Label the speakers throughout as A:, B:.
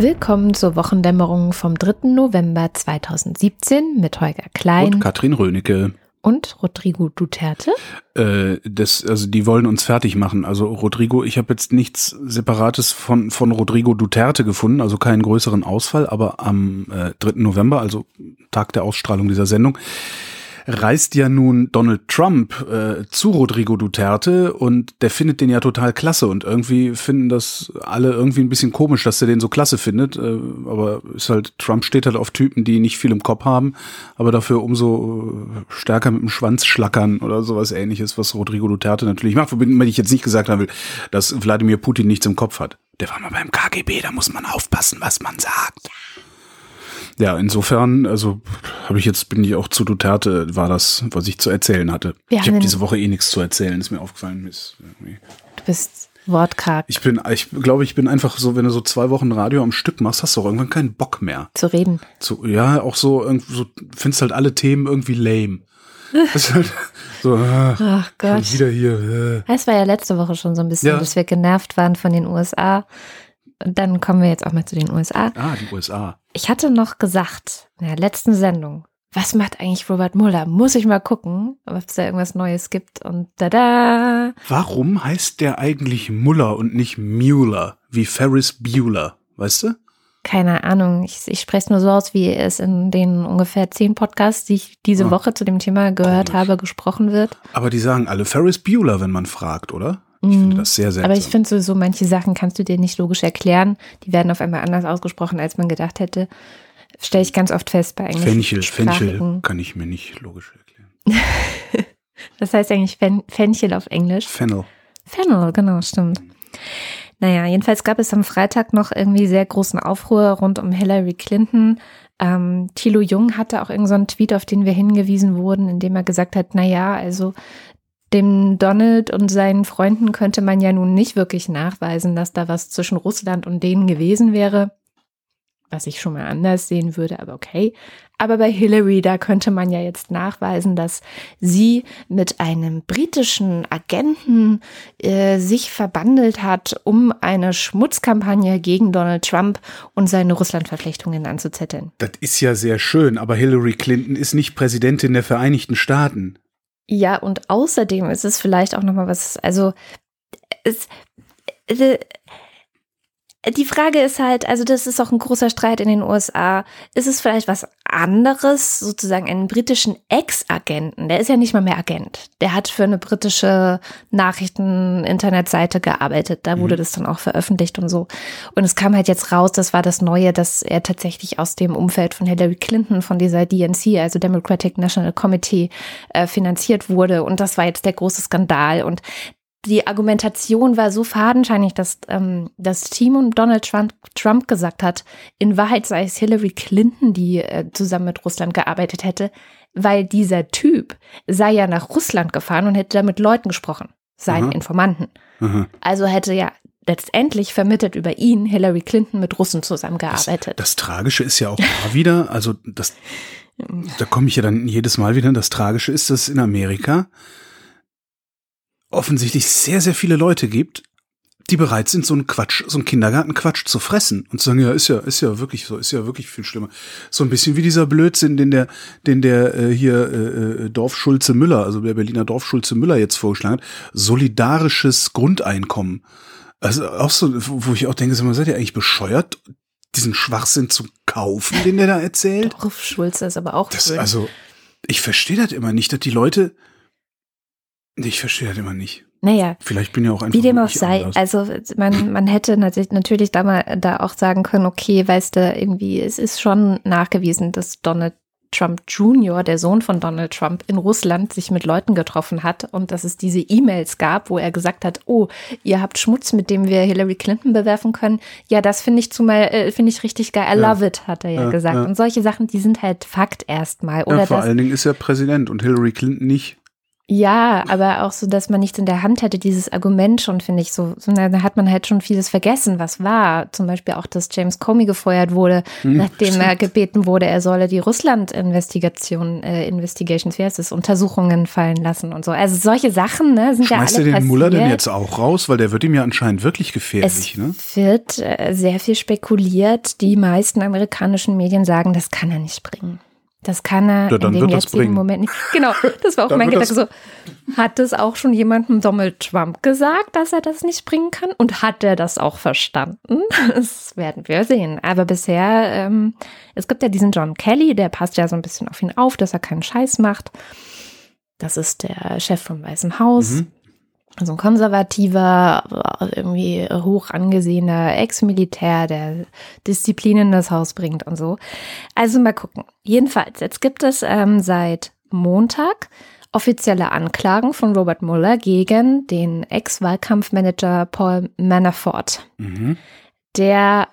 A: Willkommen zur Wochendämmerung vom 3. November 2017 mit Holger Klein
B: Und Katrin Rönecke.
A: und Rodrigo Duterte.
B: Äh, das, also die wollen uns fertig machen. Also Rodrigo, ich habe jetzt nichts Separates von, von Rodrigo Duterte gefunden, also keinen größeren Ausfall, aber am äh, 3. November, also Tag der Ausstrahlung dieser Sendung, reist ja nun Donald Trump äh, zu Rodrigo Duterte und der findet den ja total klasse und irgendwie finden das alle irgendwie ein bisschen komisch, dass er den so klasse findet, äh, aber ist halt, Trump steht halt auf Typen, die nicht viel im Kopf haben, aber dafür umso äh, stärker mit dem Schwanz schlackern oder sowas ähnliches, was Rodrigo Duterte natürlich macht, womit ich jetzt nicht gesagt haben will, dass Wladimir Putin nichts im Kopf hat. Der war mal beim KGB, da muss man aufpassen, was man sagt. Ja, insofern, also habe ich jetzt, bin ich auch zu Duterte, war das, was ich zu erzählen hatte.
A: Wir
B: ich habe diese Woche eh nichts zu erzählen, ist mir aufgefallen. Ist
A: Du bist wortkarg
B: Ich bin, ich glaube, ich bin einfach so, wenn du so zwei Wochen Radio am Stück machst, hast du auch irgendwann keinen Bock mehr.
A: zu reden.
B: Zu, ja, auch so, so findest halt alle Themen irgendwie lame. Das halt so, ah,
A: Ach
B: schon
A: Gott.
B: wieder hier. Äh.
A: Es war ja letzte Woche schon so ein bisschen,
B: Ja.
A: dass wir genervt waren von den USA. Dann kommen wir jetzt auch mal zu den USA.
B: Ah, die USA.
A: Ich hatte noch gesagt in der letzten Sendung, was macht eigentlich Robert Mueller? Muss ich mal gucken, ob es da irgendwas Neues gibt. Und da
B: Warum heißt der eigentlich Muller und nicht Mueller, wie Ferris Bueller? Weißt du?
A: keine Ahnung. Ich, ich spreche es nur so aus, wie es in den ungefähr zehn Podcasts, die ich diese
B: Ah.
A: Woche zu dem Thema gehört
B: Komisch.
A: habe, gesprochen wird.
B: Aber die sagen alle Ferris Bueller, wenn man fragt, oder? Ich
A: Mhm.
B: finde das sehr seltsam.
A: Aber ich finde sowieso, manche Sachen kannst du dir nicht logisch erklären. Die werden auf einmal anders ausgesprochen, als man gedacht hätte. Stelle ich ganz oft fest bei
B: Fenchel, Fenchel
A: englischsprachigen.
B: kann ich mir nicht logisch erklären.
A: Das heißt eigentlich Fen Fenchel auf Englisch.
B: Fennel.
A: Fennel, genau, stimmt. Naja, jedenfalls gab es am Freitag noch irgendwie sehr großen Aufruhr rund um Hillary Clinton. Ähm, Thilo Jung hatte auch irgendeinen so einen Tweet, auf den wir hingewiesen wurden, in dem er gesagt hat, na ja, also dem Donald und seinen Freunden könnte man ja nun nicht wirklich nachweisen, dass da was zwischen Russland und denen gewesen wäre. Was ich schon mal anders sehen würde, aber okay. Aber bei Hillary, da könnte man ja jetzt nachweisen, dass sie mit einem britischen Agenten äh, sich verbandelt hat, um eine Schmutzkampagne gegen Donald Trump und seine Russlandverflechtungen anzuzetteln.
B: Das ist ja sehr schön, aber Hillary Clinton ist nicht Präsidentin der Vereinigten Staaten.
A: Ja, und außerdem ist es vielleicht auch nochmal was, also es, äh, die Frage ist halt, also das ist auch ein großer Streit in den USA. Ist es vielleicht was anderes, sozusagen einen britischen Ex-Agenten? Der ist ja nicht mal mehr Agent. Der hat für eine britische Nachrichten-Internetseite gearbeitet. Da wurde
B: Mhm.
A: das dann auch veröffentlicht und so. Und es kam halt jetzt raus, das war das Neue, dass er tatsächlich aus dem Umfeld von Hillary Clinton, von dieser DNC, also Democratic National Committee, äh, finanziert wurde. Und das war jetzt der große Skandal. Und die Argumentation war so fadenscheinig, dass ähm, das Team und Donald Trump, Trump gesagt hat, in Wahrheit sei es Hillary Clinton, die äh, zusammen mit Russland gearbeitet hätte, weil dieser Typ sei ja nach Russland gefahren und hätte da mit Leuten gesprochen, seinen
B: Aha.
A: Informanten.
B: Aha.
A: Also hätte ja letztendlich vermittelt über ihn Hillary Clinton mit Russen zusammengearbeitet.
B: Das Tragische ist ja auch da wieder, also das, da komme ich ja dann jedes Mal wieder, das Tragische ist, dass in Amerika offensichtlich sehr, sehr viele Leute gibt, die bereit sind, so einen Quatsch, so einen Kindergartenquatsch zu fressen und zu sagen, ja, ist ja, ist ja wirklich so, ist ja wirklich viel schlimmer. So ein bisschen wie dieser Blödsinn, den der, den der äh, hier äh, äh, Dorfschulze Müller, also der Berliner Dorfschulze Müller jetzt vorgeschlagen hat, solidarisches Grundeinkommen. Also auch so, wo ich auch denke, mal, seid ihr eigentlich bescheuert, diesen Schwachsinn zu kaufen, den der da erzählt?
A: Dorf Schulze ist aber auch
B: Das,
A: schön.
B: also, ich verstehe das immer nicht, dass die Leute, ich verstehe das immer nicht.
A: naja,
B: Vielleicht bin ja auch einfach
A: Wie dem auch sei,
B: anders.
A: also man, man hätte natürlich, natürlich da mal da auch sagen können, okay, weißt du, irgendwie, es ist schon nachgewiesen, dass Donald Trump Jr., der Sohn von Donald Trump, in Russland sich mit Leuten getroffen hat und dass es diese E-Mails gab, wo er gesagt hat, oh, ihr habt Schmutz, mit dem wir Hillary Clinton bewerfen können. Ja, das finde ich zumal, äh, finde ich richtig geil. I
B: Ja.
A: love it, hat er ja,
B: Ja,
A: gesagt.
B: ja.
A: Und solche Sachen, die sind halt Fakt erstmal. Oder
B: ja, vor allen Dingen ist er Präsident und Hillary Clinton nicht.
A: Ja, aber auch so, dass man nichts in der Hand hätte, dieses Argument schon, finde ich so. so. Da hat man halt schon vieles vergessen, was war. Zum Beispiel auch, dass James Comey gefeuert wurde, hm, nachdem stimmt. er gebeten wurde, er solle die Russland-Investigation, äh, Investigations, wie heißt es, Untersuchungen fallen lassen und so. Also solche Sachen, ne, sind
B: Schmeißt
A: ja alle
B: den
A: Muller
B: denn jetzt auch raus? Weil der wird ihm ja anscheinend wirklich gefährlich,
A: es
B: ne?
A: wird äh, sehr viel spekuliert. Die meisten amerikanischen Medien sagen, das kann er nicht bringen. Das kann er
B: ja,
A: in dem jetzigen Moment nicht. Genau, das war auch mein Gedanke. So, hat es auch schon jemandem Donald Trump gesagt, dass er das nicht bringen kann? Und hat er das auch verstanden? Das werden wir sehen. Aber bisher, ähm, es gibt ja diesen John Kelly, der passt ja so ein bisschen auf ihn auf, dass er keinen Scheiß macht. Das ist der Chef vom Weißen Haus. Mhm so ein konservativer, irgendwie hoch angesehener Ex-Militär, der Disziplin in das Haus bringt und so. Also mal gucken. Jedenfalls, jetzt gibt es ähm, seit Montag offizielle Anklagen von Robert Mueller gegen den Ex-Wahlkampfmanager Paul Manafort. Mhm. Der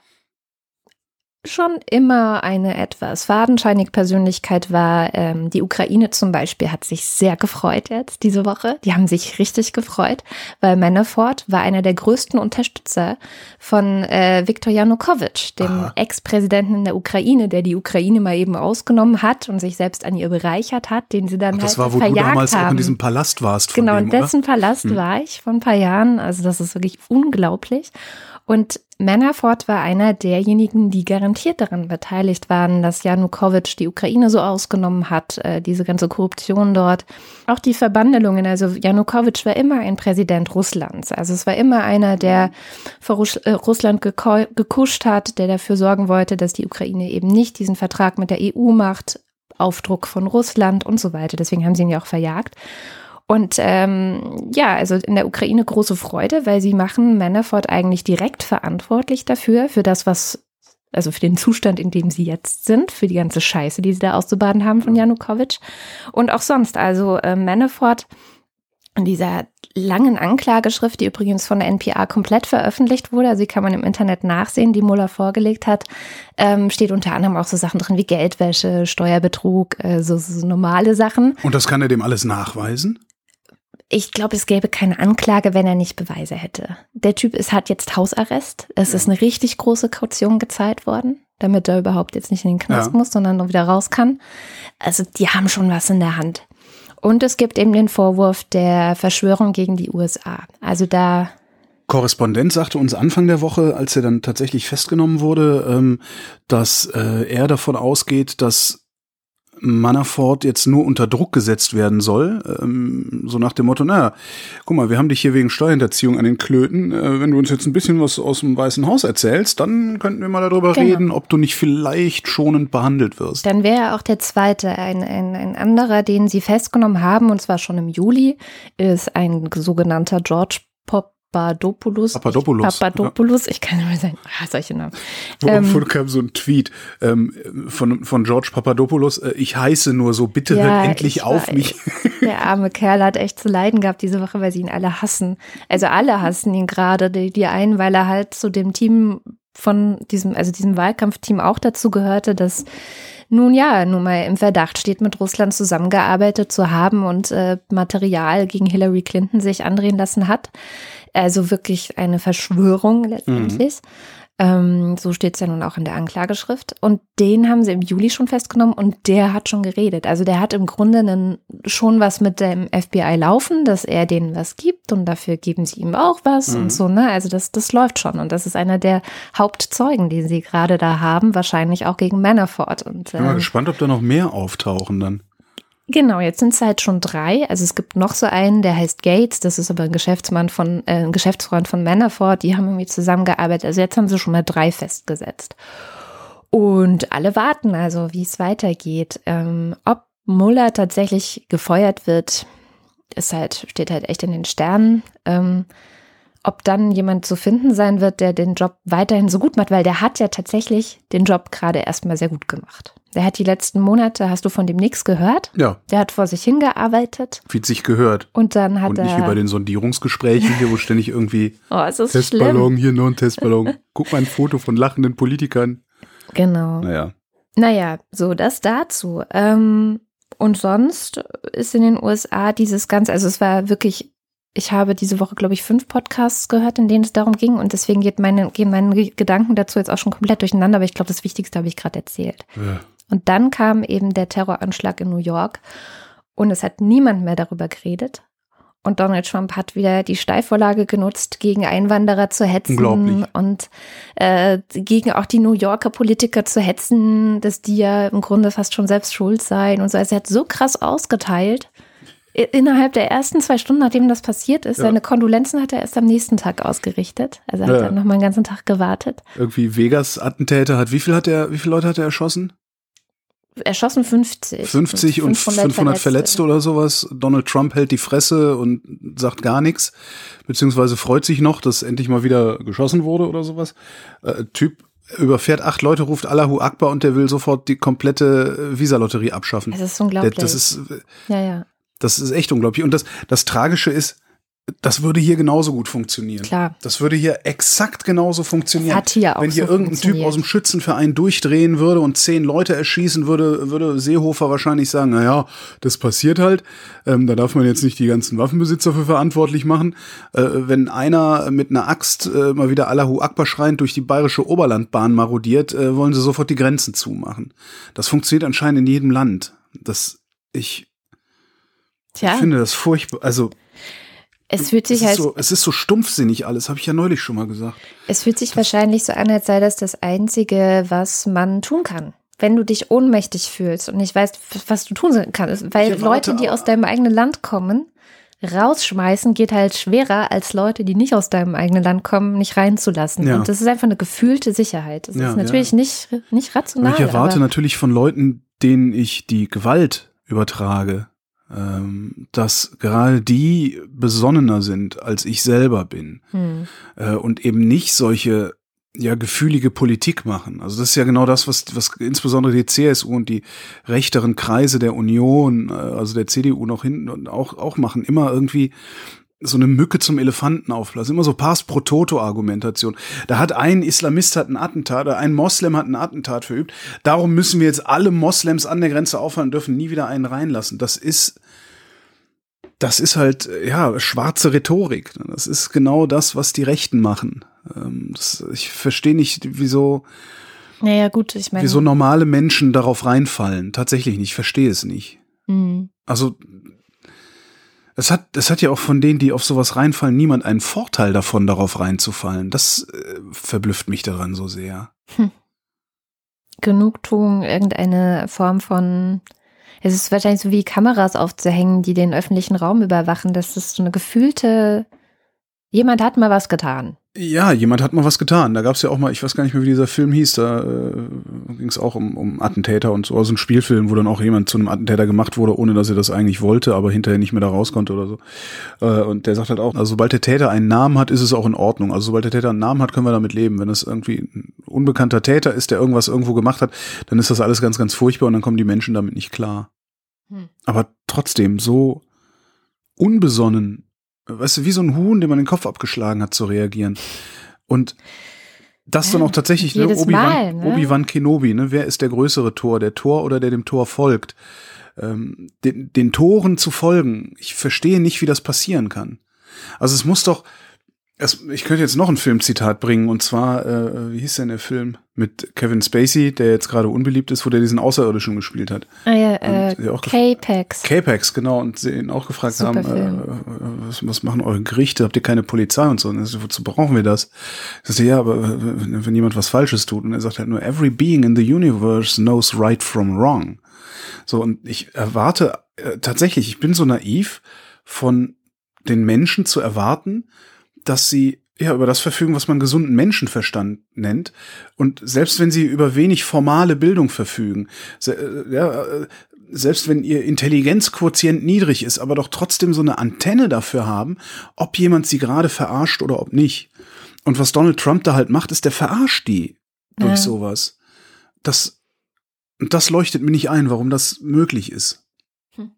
A: schon immer eine etwas fadenscheinige Persönlichkeit war. Ähm, die Ukraine zum Beispiel hat sich sehr gefreut jetzt diese Woche. Die haben sich richtig gefreut, weil Manafort war einer der größten Unterstützer von äh, Viktor Janukowitsch, dem Ex-Präsidenten der Ukraine, der die Ukraine mal eben ausgenommen hat und sich selbst an ihr bereichert hat, den sie dann Ach, das
B: halt war, wo
A: verjagt
B: du damals
A: haben.
B: auch in diesem Palast warst.
A: genau,
B: dem,
A: in dessen
B: oder?
A: Palast hm. war ich vor ein paar Jahren. Also das ist wirklich unglaublich. Und Manafort war einer derjenigen, die garantiert daran beteiligt waren, dass Janukowitsch die Ukraine so ausgenommen hat, äh, diese ganze Korruption dort. Auch die Verbandelungen, also Janukowitsch war immer ein Präsident Russlands. Also es war immer einer, der vor äh, Russland gekuscht hat, der dafür sorgen wollte, dass die Ukraine eben nicht diesen Vertrag mit der EU macht, Aufdruck von Russland und so weiter. Deswegen haben sie ihn ja auch verjagt. Und ähm, ja, also in der Ukraine große Freude, weil sie machen Manafort eigentlich direkt verantwortlich dafür, für das, was, also für den Zustand, in dem sie jetzt sind, für die ganze Scheiße, die sie da auszubaden haben von Janukowitsch. Und auch sonst, also äh, Manafort in dieser langen Anklageschrift, die übrigens von der NPA komplett veröffentlicht wurde, also die kann man im Internet nachsehen, die Muller vorgelegt hat, ähm, steht unter anderem auch so Sachen drin wie Geldwäsche, Steuerbetrug, äh, so, so normale Sachen.
B: Und das kann er dem alles nachweisen?
A: Ich glaube, es gäbe keine Anklage, wenn er nicht Beweise hätte. Der Typ ist, hat jetzt Hausarrest. Es ist eine richtig große Kaution gezahlt worden, damit er überhaupt jetzt nicht in den Knast ja. muss, sondern noch wieder raus kann. Also die haben schon was in der Hand. Und es gibt eben den Vorwurf der Verschwörung gegen die USA. Also da
B: Korrespondent sagte uns Anfang der Woche, als er dann tatsächlich festgenommen wurde, ähm, dass äh, er davon ausgeht, dass Manafort jetzt nur unter Druck gesetzt werden soll, ähm, so nach dem Motto, naja, guck mal, wir haben dich hier wegen Steuerhinterziehung an den Klöten, äh, wenn du uns jetzt ein bisschen was aus dem Weißen Haus erzählst, dann könnten wir mal darüber genau. reden, ob du nicht vielleicht schonend behandelt wirst.
A: Dann wäre auch der zweite, ein, ein, ein anderer, den sie festgenommen haben, und zwar schon im Juli, ist ein sogenannter George Pop Papadopoulos.
B: Papadopoulos.
A: Papadopoulos, ja. ich kann nicht mehr sein. Ah, solche Namen.
B: Wo, ähm, kam so ein Tweet ähm, von, von George Papadopoulos, äh, ich heiße nur so, bitte ja, hört endlich auf mich.
A: Der arme Kerl hat echt zu leiden gehabt diese Woche, weil sie ihn alle hassen. Also alle hassen ihn gerade, die, die einen, weil er halt zu dem Team von diesem, also diesem Wahlkampfteam auch dazu gehörte, dass nun ja, nun mal im Verdacht steht, mit Russland zusammengearbeitet zu haben und äh, Material gegen Hillary Clinton sich andrehen lassen hat. Also wirklich eine Verschwörung letztendlich. Mhm. Ähm, so steht es ja nun auch in der Anklageschrift. Und den haben sie im Juli schon festgenommen und der hat schon geredet. Also der hat im Grunde einen, schon was mit dem FBI laufen, dass er denen was gibt und dafür geben sie ihm auch was mhm. und so, ne? Also das, das läuft schon. Und das ist einer der Hauptzeugen, die sie gerade da haben, wahrscheinlich auch gegen Manafort. Und,
B: ähm, ich bin mal ähm, gespannt, ob da noch mehr auftauchen dann.
A: Genau, jetzt sind es halt schon drei. Also es gibt noch so einen, der heißt Gates, das ist aber ein Geschäftsmann von, äh, ein Geschäftsfreund von Manafort, die haben irgendwie zusammengearbeitet. Also jetzt haben sie schon mal drei festgesetzt. Und alle warten also, wie es weitergeht. Ähm, ob Muller tatsächlich gefeuert wird, ist halt, steht halt echt in den Sternen. Ähm, ob dann jemand zu finden sein wird, der den Job weiterhin so gut macht, weil der hat ja tatsächlich den Job gerade erstmal sehr gut gemacht. Der hat die letzten Monate, hast du von dem nichts gehört?
B: Ja.
A: Der hat vor sich hingearbeitet.
B: Wie sich gehört.
A: Und dann hat
B: Und
A: er.
B: nicht wie bei den Sondierungsgesprächen hier, wo ständig irgendwie
A: oh, es ist
B: Testballon,
A: schlimm.
B: hier nur ein Testballon. Guck mal ein Foto von lachenden Politikern.
A: Genau.
B: Naja.
A: Naja, so das dazu. Ähm, und sonst ist in den USA dieses Ganze, also es war wirklich, ich habe diese Woche, glaube ich, fünf Podcasts gehört, in denen es darum ging und deswegen geht meine, gehen meine Gedanken dazu jetzt auch schon komplett durcheinander, aber ich glaube, das Wichtigste habe ich gerade erzählt. Ja. Und dann kam eben der Terroranschlag in New York und es hat niemand mehr darüber geredet. Und Donald Trump hat wieder die Steilvorlage genutzt, gegen Einwanderer zu hetzen und äh, gegen auch die New Yorker Politiker zu hetzen, dass die ja im Grunde fast schon selbst schuld seien und so. Also er hat so krass ausgeteilt. Innerhalb der ersten zwei Stunden, nachdem das passiert ist, ja. seine Kondolenzen hat er erst am nächsten Tag ausgerichtet. Also er hat ja. dann nochmal einen ganzen Tag gewartet.
B: Irgendwie Vegas-Attentäter hat, wie viel hat er, wie viele Leute hat er erschossen?
A: Erschossen 50.
B: 50 und 500, 500 Verletzte. oder sowas. Donald Trump hält die Fresse und sagt gar nichts, beziehungsweise freut sich noch, dass endlich mal wieder geschossen wurde oder sowas. Äh, typ überfährt acht Leute, ruft Allahu Akbar und der will sofort die komplette äh, Visa-Lotterie abschaffen.
A: Das ist unglaublich.
B: Das ist, ja, ja. Das ist echt unglaublich. Und das, das Tragische ist, das würde hier genauso gut funktionieren.
A: Klar.
B: Das würde hier exakt genauso funktionieren.
A: Das hat hier auch
B: Wenn hier
A: so
B: irgendein Typ aus dem Schützenverein durchdrehen würde und zehn Leute erschießen würde, würde Seehofer wahrscheinlich sagen, na ja, das passiert halt. Ähm, da darf man jetzt nicht die ganzen Waffenbesitzer für verantwortlich machen. Äh, wenn einer mit einer Axt äh, mal wieder Allahu Akbar schreiend durch die bayerische Oberlandbahn marodiert, äh, wollen sie sofort die Grenzen zumachen. Das funktioniert anscheinend in jedem Land. Das, ich, Tja. ich finde das furchtbar, also,
A: es fühlt sich
B: es
A: halt.
B: So, es ist so stumpfsinnig alles, habe ich ja neulich schon mal gesagt.
A: Es fühlt sich das wahrscheinlich so an, als sei das das Einzige, was man tun kann. Wenn du dich ohnmächtig fühlst und nicht weißt, was du tun kannst. Weil Leute, die aus deinem eigenen Land kommen, rausschmeißen geht halt schwerer, als Leute, die nicht aus deinem eigenen Land kommen, nicht reinzulassen. Ja. Und das ist einfach eine gefühlte Sicherheit. Das ja, ist natürlich ja. nicht, nicht rational.
B: Und ich erwarte natürlich von Leuten, denen ich die Gewalt übertrage, dass gerade die besonnener sind, als ich selber bin hm. äh, und eben nicht solche ja gefühlige Politik machen. Also das ist ja genau das, was was insbesondere die CSU und die rechteren Kreise der Union, äh, also der CDU noch hinten und auch auch machen, immer irgendwie so eine Mücke zum Elefanten aufblasen. Immer so Pass pro Toto-Argumentation. Da hat ein Islamist hat ein Attentat oder ein Moslem hat ein Attentat verübt. Darum müssen wir jetzt alle Moslems an der Grenze aufhalten, dürfen nie wieder einen reinlassen. Das ist, das ist halt, ja, schwarze Rhetorik. Das ist genau das, was die Rechten machen. Ähm, das, ich verstehe nicht, wieso,
A: naja, gut, ich meine.
B: Wieso normale Menschen darauf reinfallen. Tatsächlich nicht, ich verstehe es nicht. Mhm. Also, es hat, es hat ja auch von denen, die auf sowas reinfallen, niemand einen Vorteil davon, darauf reinzufallen. Das äh, verblüfft mich daran so sehr. Hm.
A: Genugtuung, irgendeine Form von. Es ist wahrscheinlich so wie Kameras aufzuhängen, die den öffentlichen Raum überwachen. Das ist so eine gefühlte. Jemand hat mal was getan.
B: Ja, jemand hat mal was getan. Da gab es ja auch mal, ich weiß gar nicht mehr, wie dieser Film hieß, da äh, ging es auch um, um Attentäter und so. Also ein Spielfilm, wo dann auch jemand zu einem Attentäter gemacht wurde, ohne dass er das eigentlich wollte, aber hinterher nicht mehr da raus konnte oder so. Äh, und der sagt halt auch, also sobald der Täter einen Namen hat, ist es auch in Ordnung. Also sobald der Täter einen Namen hat, können wir damit leben. Wenn es irgendwie ein unbekannter Täter ist, der irgendwas irgendwo gemacht hat, dann ist das alles ganz, ganz furchtbar und dann kommen die Menschen damit nicht klar. Hm. Aber trotzdem so unbesonnen weißt du, wie so ein Huhn, dem man den Kopf abgeschlagen hat, zu reagieren. Und das dann auch tatsächlich, ne, Obi-Wan ne? Obi Kenobi, ne? Wer ist der größere Tor, der Tor oder der dem Tor folgt? Ähm, den, den Toren zu folgen, ich verstehe nicht, wie das passieren kann. Also es muss doch, es, ich könnte jetzt noch ein Filmzitat bringen, und zwar, äh, wie hieß denn der Film mit Kevin Spacey, der jetzt gerade unbeliebt ist, wo der diesen Außerirdischen gespielt hat.
A: Ah ja, äh, K-Pax.
B: K-Pax, genau, und sie ihn auch gefragt Super haben, äh, was, was machen eure Gerichte, habt ihr keine Polizei und so, und so wozu brauchen wir das? Ich sagte, ja, aber wenn, wenn jemand was Falsches tut, und er sagt halt nur, every being in the universe knows right from wrong. So, und ich erwarte, äh, tatsächlich, ich bin so naiv, von den Menschen zu erwarten, dass sie ja über das verfügen, was man gesunden Menschenverstand nennt. Und selbst wenn sie über wenig formale Bildung verfügen, äh, ja, äh, selbst wenn ihr Intelligenzquotient niedrig ist, aber doch trotzdem so eine Antenne dafür haben, ob jemand sie gerade verarscht oder ob nicht. Und was Donald Trump da halt macht, ist, der verarscht die durch ja. sowas. Das, das leuchtet mir nicht ein, warum das möglich ist. Hm.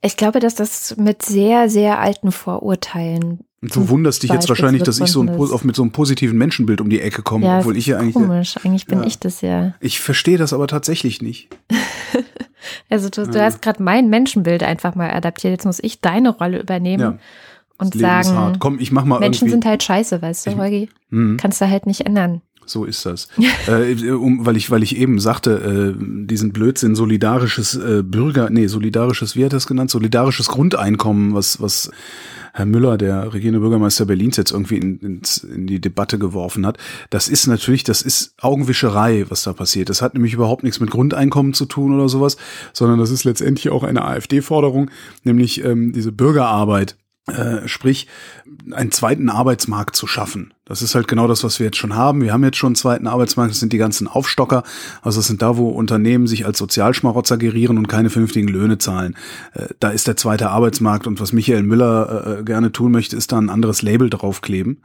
A: Ich glaube, dass das mit sehr, sehr alten Vorurteilen
B: und du wunderst dich jetzt wahrscheinlich, dass ich so ein, auf, mit so einem positiven Menschenbild um die Ecke komme,
A: ja,
B: obwohl ich ja eigentlich.
A: Komisch, eigentlich bin
B: ja.
A: ich das ja.
B: Ich verstehe das aber tatsächlich nicht.
A: Also du, du hast gerade mein Menschenbild einfach mal adaptiert. Jetzt muss ich deine Rolle übernehmen
B: Ja.
A: und sagen,
B: hart. Komm, ich mach mal
A: Menschen
B: irgendwie.
A: sind halt scheiße, weißt du, Holgi?
B: Mhm.
A: Kannst du halt nicht ändern.
B: So ist das. äh, um, weil ich, weil ich eben sagte, äh, diesen Blödsinn solidarisches äh, Bürger, nee, solidarisches, wie hat er das genannt? Solidarisches Grundeinkommen, was, was Herr Müller, der regierende Bürgermeister Berlins, jetzt irgendwie in, ins, in die Debatte geworfen hat. Das ist natürlich, das ist Augenwischerei, was da passiert. Das hat nämlich überhaupt nichts mit Grundeinkommen zu tun oder sowas, sondern das ist letztendlich auch eine AfD-Forderung, nämlich ähm, diese Bürgerarbeit. Äh, sprich, einen zweiten Arbeitsmarkt zu schaffen. Das ist halt genau das, was wir jetzt schon haben. Wir haben jetzt schon einen zweiten Arbeitsmarkt, das sind die ganzen Aufstocker. Also das sind da, wo Unternehmen sich als Sozialschmarotzer gerieren und keine vernünftigen Löhne zahlen. Äh, da ist der zweite Arbeitsmarkt und was Michael Müller äh, gerne tun möchte, ist da ein anderes Label draufkleben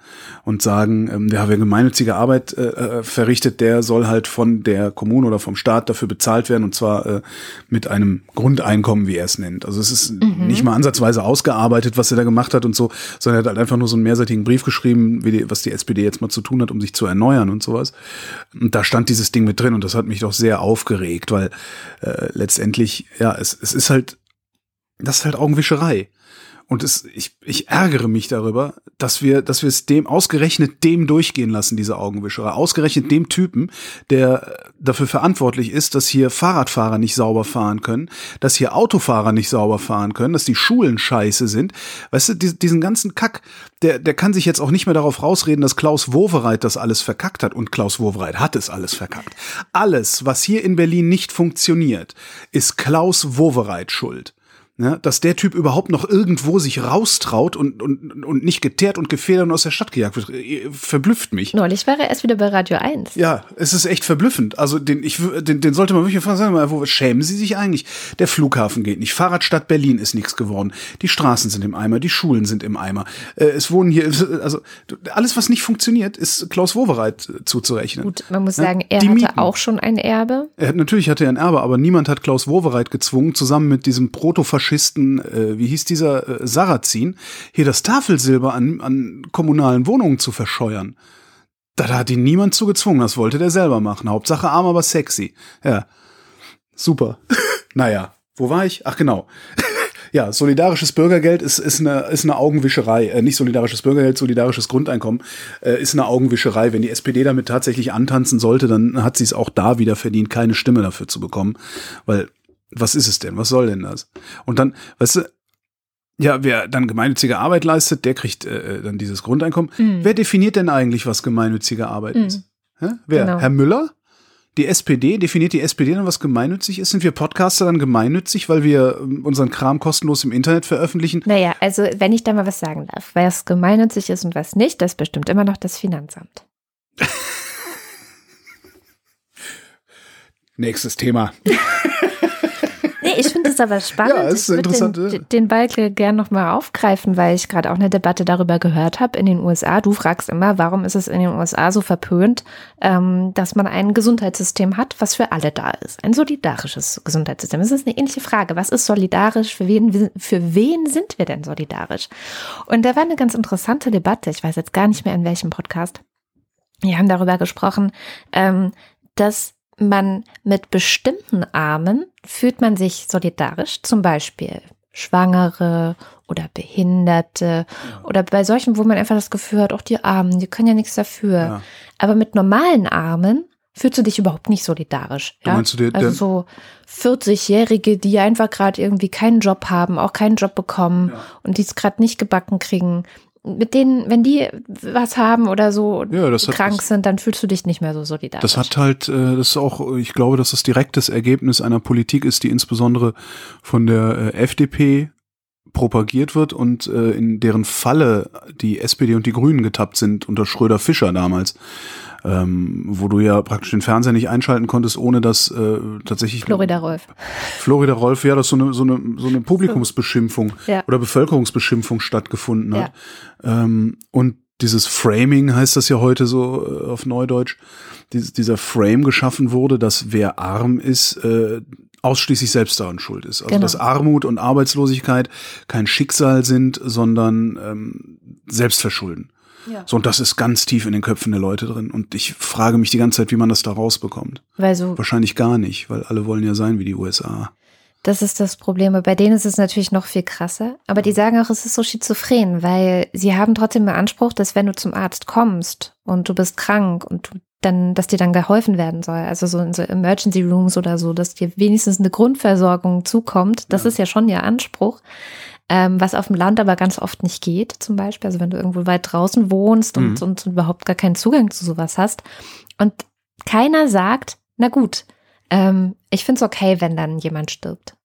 B: und sagen, ähm, ja, wer gemeinnützige Arbeit äh, äh, verrichtet, der soll halt von der Kommune oder vom Staat dafür bezahlt werden und zwar äh, mit einem Grundeinkommen, wie er es nennt. Also es ist nicht mal ansatzweise ausgearbeitet, was er da gemacht hat und so, sondern er hat halt einfach nur so einen mehrseitigen Brief geschrieben, wie die, was die SPD jetzt mal zu tun hat, um sich zu erneuern und sowas. Und da stand dieses Ding mit drin und das hat mich doch sehr aufgeregt, weil äh, letztendlich, ja, es, es ist halt, das ist halt Augenwischerei. Und es, ich, ich ärgere mich darüber, dass wir, dass wir es dem ausgerechnet dem durchgehen lassen, diese Augenwischerei. Ausgerechnet dem Typen, der dafür verantwortlich ist, dass hier Fahrradfahrer nicht sauber fahren können, dass hier Autofahrer nicht sauber fahren können, dass die Schulen scheiße sind. Weißt du, die, diesen ganzen Kack, der, der kann sich jetzt auch nicht mehr darauf rausreden, dass Klaus Wowereit das alles verkackt hat. Und Klaus Wowereit hat es alles verkackt. Alles, was hier in Berlin nicht funktioniert, ist Klaus Wowereit schuld. Ja, dass der Typ überhaupt noch irgendwo sich raustraut und, und, und nicht geteert und gefedert und aus der Stadt gejagt wird, äh, verblüfft mich.
A: Neulich war er erst wieder bei Radio 1.
B: Ja, es ist echt verblüffend. Also den, ich, den, den sollte man wirklich fragen, sagen, mal, wo schämen Sie sich eigentlich? Der Flughafen geht nicht. Fahrradstadt Berlin ist nichts geworden. Die Straßen sind im Eimer, die Schulen sind im Eimer. Äh, es wohnen hier, also alles, was nicht funktioniert, ist Klaus Wowereit äh, zuzurechnen.
A: Gut, man muss
B: Ja,
A: sagen, er hatte
B: Mieten.
A: auch schon ein Erbe.
B: Er hat, natürlich hatte er ein Erbe, aber niemand hat Klaus Wowereit gezwungen, zusammen mit diesem Protofaschisten, äh, wie hieß dieser, äh, Sarrazin, hier das Tafelsilber an, an kommunalen Wohnungen zu verscheuern. Da hat ihn niemand zu gezwungen, das wollte der selber machen. Hauptsache arm, aber sexy. Ja, super. naja, wo war ich? Ach genau. Ja, solidarisches Bürgergeld ist, ist, eine, ist eine Augenwischerei. Äh, nicht solidarisches Bürgergeld, solidarisches Grundeinkommen äh, ist eine Augenwischerei. Wenn die SPD damit tatsächlich antanzen sollte, dann hat sie es auch da wieder verdient, keine Stimme dafür zu bekommen. Weil, was ist es denn? Was soll denn das? Und dann, weißt du, ja, wer dann gemeinnützige Arbeit leistet, der kriegt äh, dann dieses Grundeinkommen. Wer definiert denn eigentlich, was gemeinnützige Arbeit ist? Hä? Wer?
A: Genau.
B: Herr Müller? Die SPD, definiert die SPD dann, was gemeinnützig ist? Sind wir Podcaster dann gemeinnützig, weil wir ähm, unseren Kram kostenlos im Internet veröffentlichen?
A: Naja, also wenn ich da mal was sagen darf, was gemeinnützig ist und was nicht, das bestimmt immer noch das Finanzamt.
B: Nächstes Thema.
A: Nee, ich finde es aber spannend.
B: Ja, ist interessant,
A: Den, den Balke gern nochmal aufgreifen, weil ich gerade auch eine Debatte darüber gehört habe in den USA. Du fragst immer, warum ist es in den USA so verpönt, ähm, dass man ein Gesundheitssystem hat, was für alle da ist. Ein solidarisches Gesundheitssystem. Das ist eine ähnliche Frage. Was ist solidarisch? Für wen, für wen sind wir denn solidarisch? Und da war eine ganz interessante Debatte. Ich weiß jetzt gar nicht mehr in welchem Podcast. Wir haben darüber gesprochen, ähm, dass man mit bestimmten Armen fühlt man sich solidarisch, zum Beispiel Schwangere oder Behinderte oder bei solchen, wo man einfach das Gefühl hat, auch die Armen, die können ja nichts dafür.
B: Ja.
A: Aber mit normalen Armen fühlst du dich überhaupt nicht solidarisch.
B: Du
A: Ja?
B: du, der-
A: also so 40-Jährige, die einfach gerade irgendwie keinen Job haben, auch keinen Job bekommen und die es gerade nicht gebacken kriegen. Mit denen, wenn die was haben oder so
B: Ja, hat-
A: krank sind, dann fühlst du dich nicht mehr so solidarisch.
B: Das hat halt, äh, das ist auch, ich glaube, dass das direktes Ergebnis einer Politik ist, die insbesondere von der äh, FDP propagiert wird und äh, in deren Falle die SPD und die Grünen getappt sind unter Schröder-Fischer damals, ähm, wo du ja praktisch den Fernseher nicht einschalten konntest, ohne dass äh, tatsächlich
A: Florida Rolf.
B: Florida Rolf, ja, dass so eine, so eine, so eine Publikumsbeschimpfung
A: Ja.
B: oder Bevölkerungsbeschimpfung stattgefunden hat. Ähm, und dieses Framing heißt das ja heute so äh, auf Neudeutsch, dies, dieser Frame geschaffen wurde, dass wer arm ist, äh, ausschließlich selbst daran schuld ist. Also
A: Genau.
B: dass Armut und Arbeitslosigkeit kein Schicksal sind, sondern ähm, Selbstverschulden.
A: Ja.
B: So, und das ist ganz tief in den Köpfen der Leute drin. Und ich frage mich die ganze Zeit, wie man das da rausbekommt.
A: Weil so,
B: Wahrscheinlich gar nicht, weil alle wollen ja sein wie die USA.
A: Das ist das Problem. Bei denen ist es natürlich noch viel krasser. Aber die sagen auch, es ist so schizophren, weil sie haben trotzdem den Anspruch, dass wenn du zum Arzt kommst und du bist krank und du dann, dass dir dann geholfen werden soll. Also so in so Emergency Rooms oder so, dass dir wenigstens eine Grundversorgung zukommt. Das ja. ist ja schon ihr Anspruch. Ähm, was auf dem Land aber ganz oft nicht geht, zum Beispiel. Also wenn du irgendwo weit draußen wohnst und, mhm. und überhaupt gar keinen Zugang zu sowas hast. Und keiner sagt, na gut, ähm, ich finde es okay, wenn dann jemand stirbt.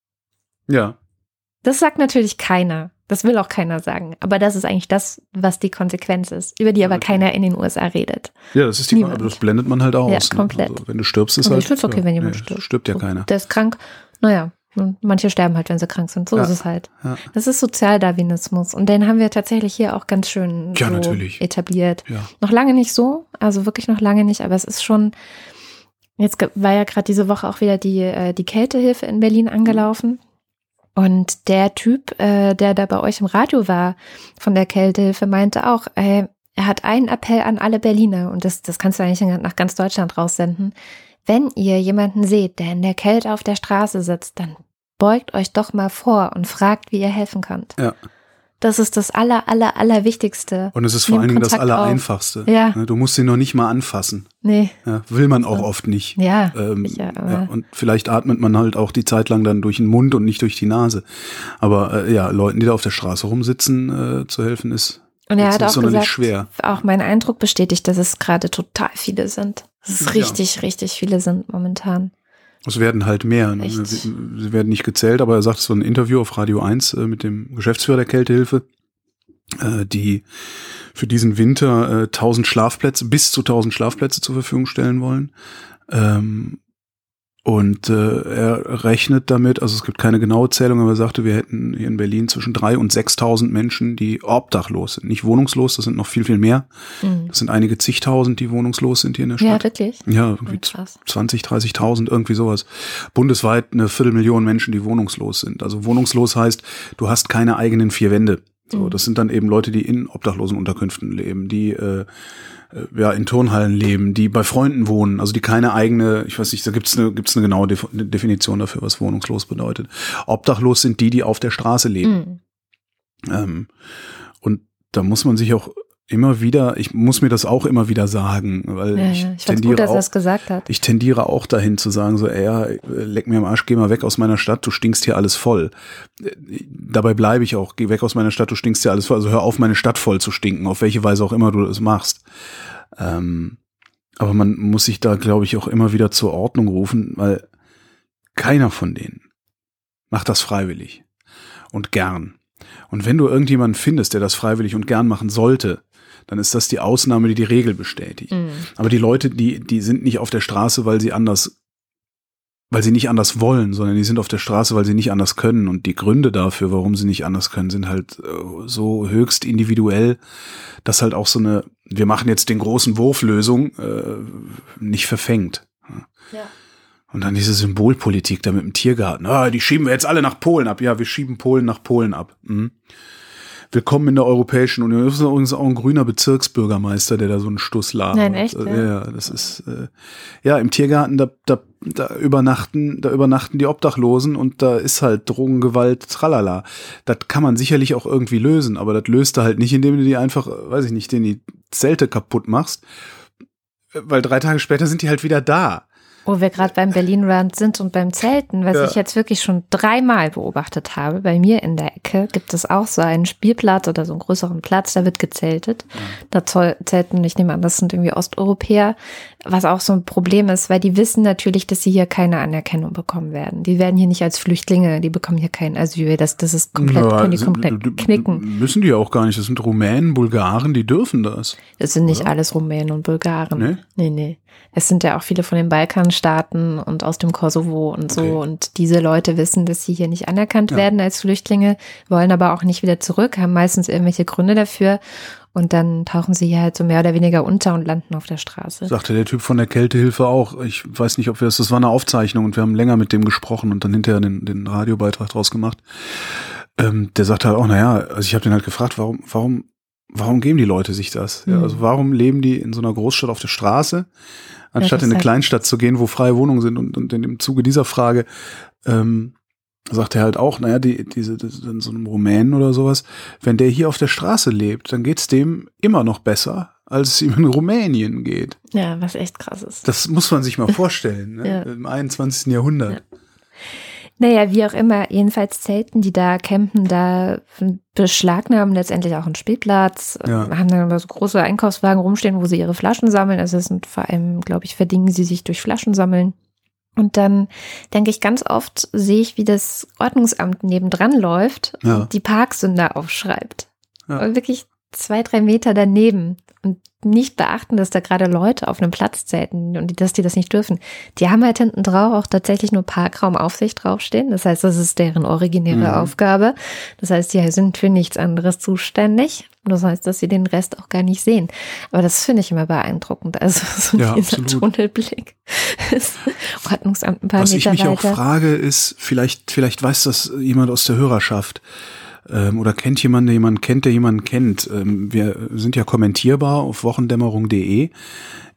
B: Ja.
A: Das sagt natürlich keiner. Das will auch keiner sagen. Aber das ist eigentlich das, was die Konsequenz ist, über die aber okay. keiner in den USA redet.
B: Ja, das ist die Niemand. aber das blendet man halt aus.
A: Ja, ne? komplett.
B: Also, wenn du stirbst, ist
A: also
B: halt.
A: Ich finde es okay,
B: ja,
A: wenn jemand
B: nee,
A: stirbt.
B: Stirbt ja keiner.
A: Der ist krank. Naja, manche sterben halt, wenn sie krank sind. So ja. ist es halt. Ja. Das ist Sozialdarwinismus. Und den haben wir tatsächlich hier auch ganz schön
B: ja,
A: so
B: natürlich.
A: etabliert.
B: Ja.
A: Noch lange nicht so, also wirklich noch lange nicht, aber es ist schon. Jetzt war ja gerade diese Woche auch wieder die, äh, die Kältehilfe in Berlin angelaufen. Und der Typ, äh, der da bei euch im Radio war von der Kältehilfe, meinte auch, äh, er hat einen Appell an alle Berliner und das, das kannst du eigentlich nach ganz Deutschland raussenden. Wenn ihr jemanden seht, der in der Kälte auf der Straße sitzt, dann beugt euch doch mal vor und fragt, wie ihr helfen könnt.
B: Ja.
A: Das ist das aller, aller, aller Wichtigste.
B: Und es ist vor allen Dingen das Allereinfachste.
A: Ja.
B: Ne, du musst sie noch nicht mal anfassen.
A: Nee.
B: Ja, will man auch oft nicht.
A: Ja,
B: ähm,
A: sicher,
B: ja. Und vielleicht atmet man halt auch die Zeit lang dann durch den Mund und nicht durch die Nase. Aber äh, ja, Leuten, die da auf der Straße rumsitzen, äh, zu helfen, ist
A: und er hat auch gesagt,
B: schwer.
A: auch mein Eindruck bestätigt, dass es gerade total viele sind. Dass es richtig, ja. richtig viele sind momentan.
B: Es werden halt mehr. Ne? Sie werden nicht gezählt, aber er sagt so ein Interview auf Radio 1 äh, mit dem Geschäftsführer der Kältehilfe, äh, die für diesen Winter äh, 1000 Schlafplätze, bis zu 1000 Schlafplätze zur Verfügung stellen wollen. Ähm, und äh, er rechnet damit, also es gibt keine genaue Zählung, aber er sagte, wir hätten hier in Berlin zwischen drei und 6.000 Menschen, die obdachlos sind. Nicht wohnungslos, das sind noch viel, viel mehr. Mhm. Das sind einige zigtausend, die wohnungslos sind hier in der Stadt.
A: Ja, wirklich?
B: Ja, irgendwie oh, 20, 30.000, irgendwie sowas. Bundesweit eine Viertelmillion Menschen, die wohnungslos sind. Also wohnungslos heißt, du hast keine eigenen vier Wände. So, mhm. das sind dann eben Leute, die in obdachlosen Unterkünften leben, die äh, ja, in Turnhallen leben, die bei Freunden wohnen, also die keine eigene, ich weiß nicht, da gibt's eine, gibt's eine genaue Definition dafür, was wohnungslos bedeutet. Obdachlos sind die, die auf der Straße leben. Mhm. Ähm, und da muss man sich auch immer wieder, ich muss mir das auch immer wieder sagen, weil
A: ja,
B: ich,
A: ich tendiere gut, dass auch, er das gesagt hat.
B: ich tendiere auch dahin zu sagen, so, ey, ja, leck mir am Arsch, geh mal weg aus meiner Stadt, du stinkst hier alles voll. Dabei bleibe ich auch, geh weg aus meiner Stadt, du stinkst hier alles voll. Also hör auf, meine Stadt voll zu stinken, auf welche Weise auch immer du das machst. Ähm, aber man muss sich da, glaube ich, auch immer wieder zur Ordnung rufen, weil keiner von denen macht das freiwillig und gern. Und wenn du irgendjemanden findest, der das freiwillig und gern machen sollte, dann ist das die Ausnahme, die die Regel bestätigt. Mhm. Aber die Leute, die, die sind nicht auf der Straße, weil sie anders, weil sie nicht anders wollen, sondern die sind auf der Straße, weil sie nicht anders können. Und die Gründe dafür, warum sie nicht anders können, sind halt äh, so höchst individuell, dass halt auch so eine, wir machen jetzt den großen Wurflösung, äh, nicht verfängt. Ja. Und dann diese Symbolpolitik da mit dem Tiergarten. Ah, die schieben wir jetzt alle nach Polen ab. Ja, wir schieben Polen nach Polen ab. Mhm. Willkommen in der Europäischen Union. Das ist übrigens auch ein grüner Bezirksbürgermeister, der da so einen Stuss labert.
A: Nein, echt?
B: Ja, ja das ist äh, ja im Tiergarten, da, da, da übernachten, da übernachten die Obdachlosen und da ist halt Drogengewalt, tralala. Das kann man sicherlich auch irgendwie lösen, aber das löst du halt nicht, indem du die einfach, weiß ich nicht, den die Zelte kaputt machst. Weil drei Tage später sind die halt wieder da.
A: Wo wir gerade beim Berlin Run sind und beim Zelten, was ja. ich jetzt wirklich schon dreimal beobachtet habe, bei mir in der Ecke gibt es auch so einen Spielplatz oder so einen größeren Platz, da wird gezeltet. Ja. Da zelten, ich nehme an, das sind irgendwie Osteuropäer, was auch so ein Problem ist, weil die wissen natürlich, dass sie hier keine Anerkennung bekommen werden. Die werden hier nicht als Flüchtlinge, die bekommen hier kein Asyl. Das, das ist komplett, ja, können die komplett knicken.
B: Müssen die auch gar nicht. Das sind Rumänen, Bulgaren, die dürfen das.
A: Das sind nicht oder? alles Rumänen und Bulgaren. Nee? Nee, nee. Es sind ja auch viele von den Balkanstaaten und aus dem Kosovo und so. Okay. Und diese Leute wissen, dass sie hier nicht anerkannt ja. werden als Flüchtlinge, wollen aber auch nicht wieder zurück, haben meistens irgendwelche Gründe dafür. Und dann tauchen sie hier halt so mehr oder weniger unter und landen auf der Straße.
B: Sagte der Typ von der Kältehilfe auch. Ich weiß nicht, ob wir das, das war eine Aufzeichnung und wir haben länger mit dem gesprochen und dann hinterher den, den Radiobeitrag draus gemacht. Ähm, der sagt halt auch, naja, also ich habe den halt gefragt, warum, warum, warum geben die Leute sich das? Ja, mhm. also warum leben die in so einer Großstadt auf der Straße? anstatt in eine halt Kleinstadt zu gehen, wo freie Wohnungen sind. Und, und in dem Zuge dieser Frage ähm, sagt er halt auch, naja, die, diese, in so einem Rumänen oder sowas, wenn der hier auf der Straße lebt, dann geht's dem immer noch besser, als es ihm in Rumänien geht.
A: Ja, was echt krass ist.
B: Das muss man sich mal vorstellen, ne?
A: Ja.
B: im 21. Jahrhundert.
A: Naja, wie auch immer, jedenfalls Zelten, die da campen, da beschlagnahmen letztendlich auch einen Spielplatz,
B: Ja.
A: haben dann aber so große Einkaufswagen rumstehen, wo sie ihre Flaschen sammeln. Also es sind vor allem, glaube ich, verdingen sie sich durch Flaschen sammeln. Und dann denke ich ganz oft, sehe ich, wie das Ordnungsamt nebendran läuft
B: Ja.
A: und die Parksünder aufschreibt.
B: Ja.
A: Und wirklich zwei, drei Meter daneben und nicht beachten, dass da gerade Leute auf einem Platz zelten und dass die das nicht dürfen. Die haben halt hinten drauf auch tatsächlich nur Parkraumaufsicht draufstehen. Das heißt, das ist deren originäre
B: Mhm.
A: Aufgabe. Das heißt, die sind für nichts anderes zuständig. Das heißt, dass sie den Rest auch gar nicht sehen. Aber das finde ich immer beeindruckend. Also so
B: Ja,
A: dieser
B: absolut.
A: Tunnelblick. Ordnungsamt ein paar
B: Was ich
A: Meter
B: mich auch
A: weiter.
B: frage, ist, vielleicht, vielleicht weiß das jemand aus der Hörerschaft ähm, oder kennt jemand, der jemanden kennt, der jemanden kennt. Ähm, wir sind ja kommentierbar auf wochendämmerung.de.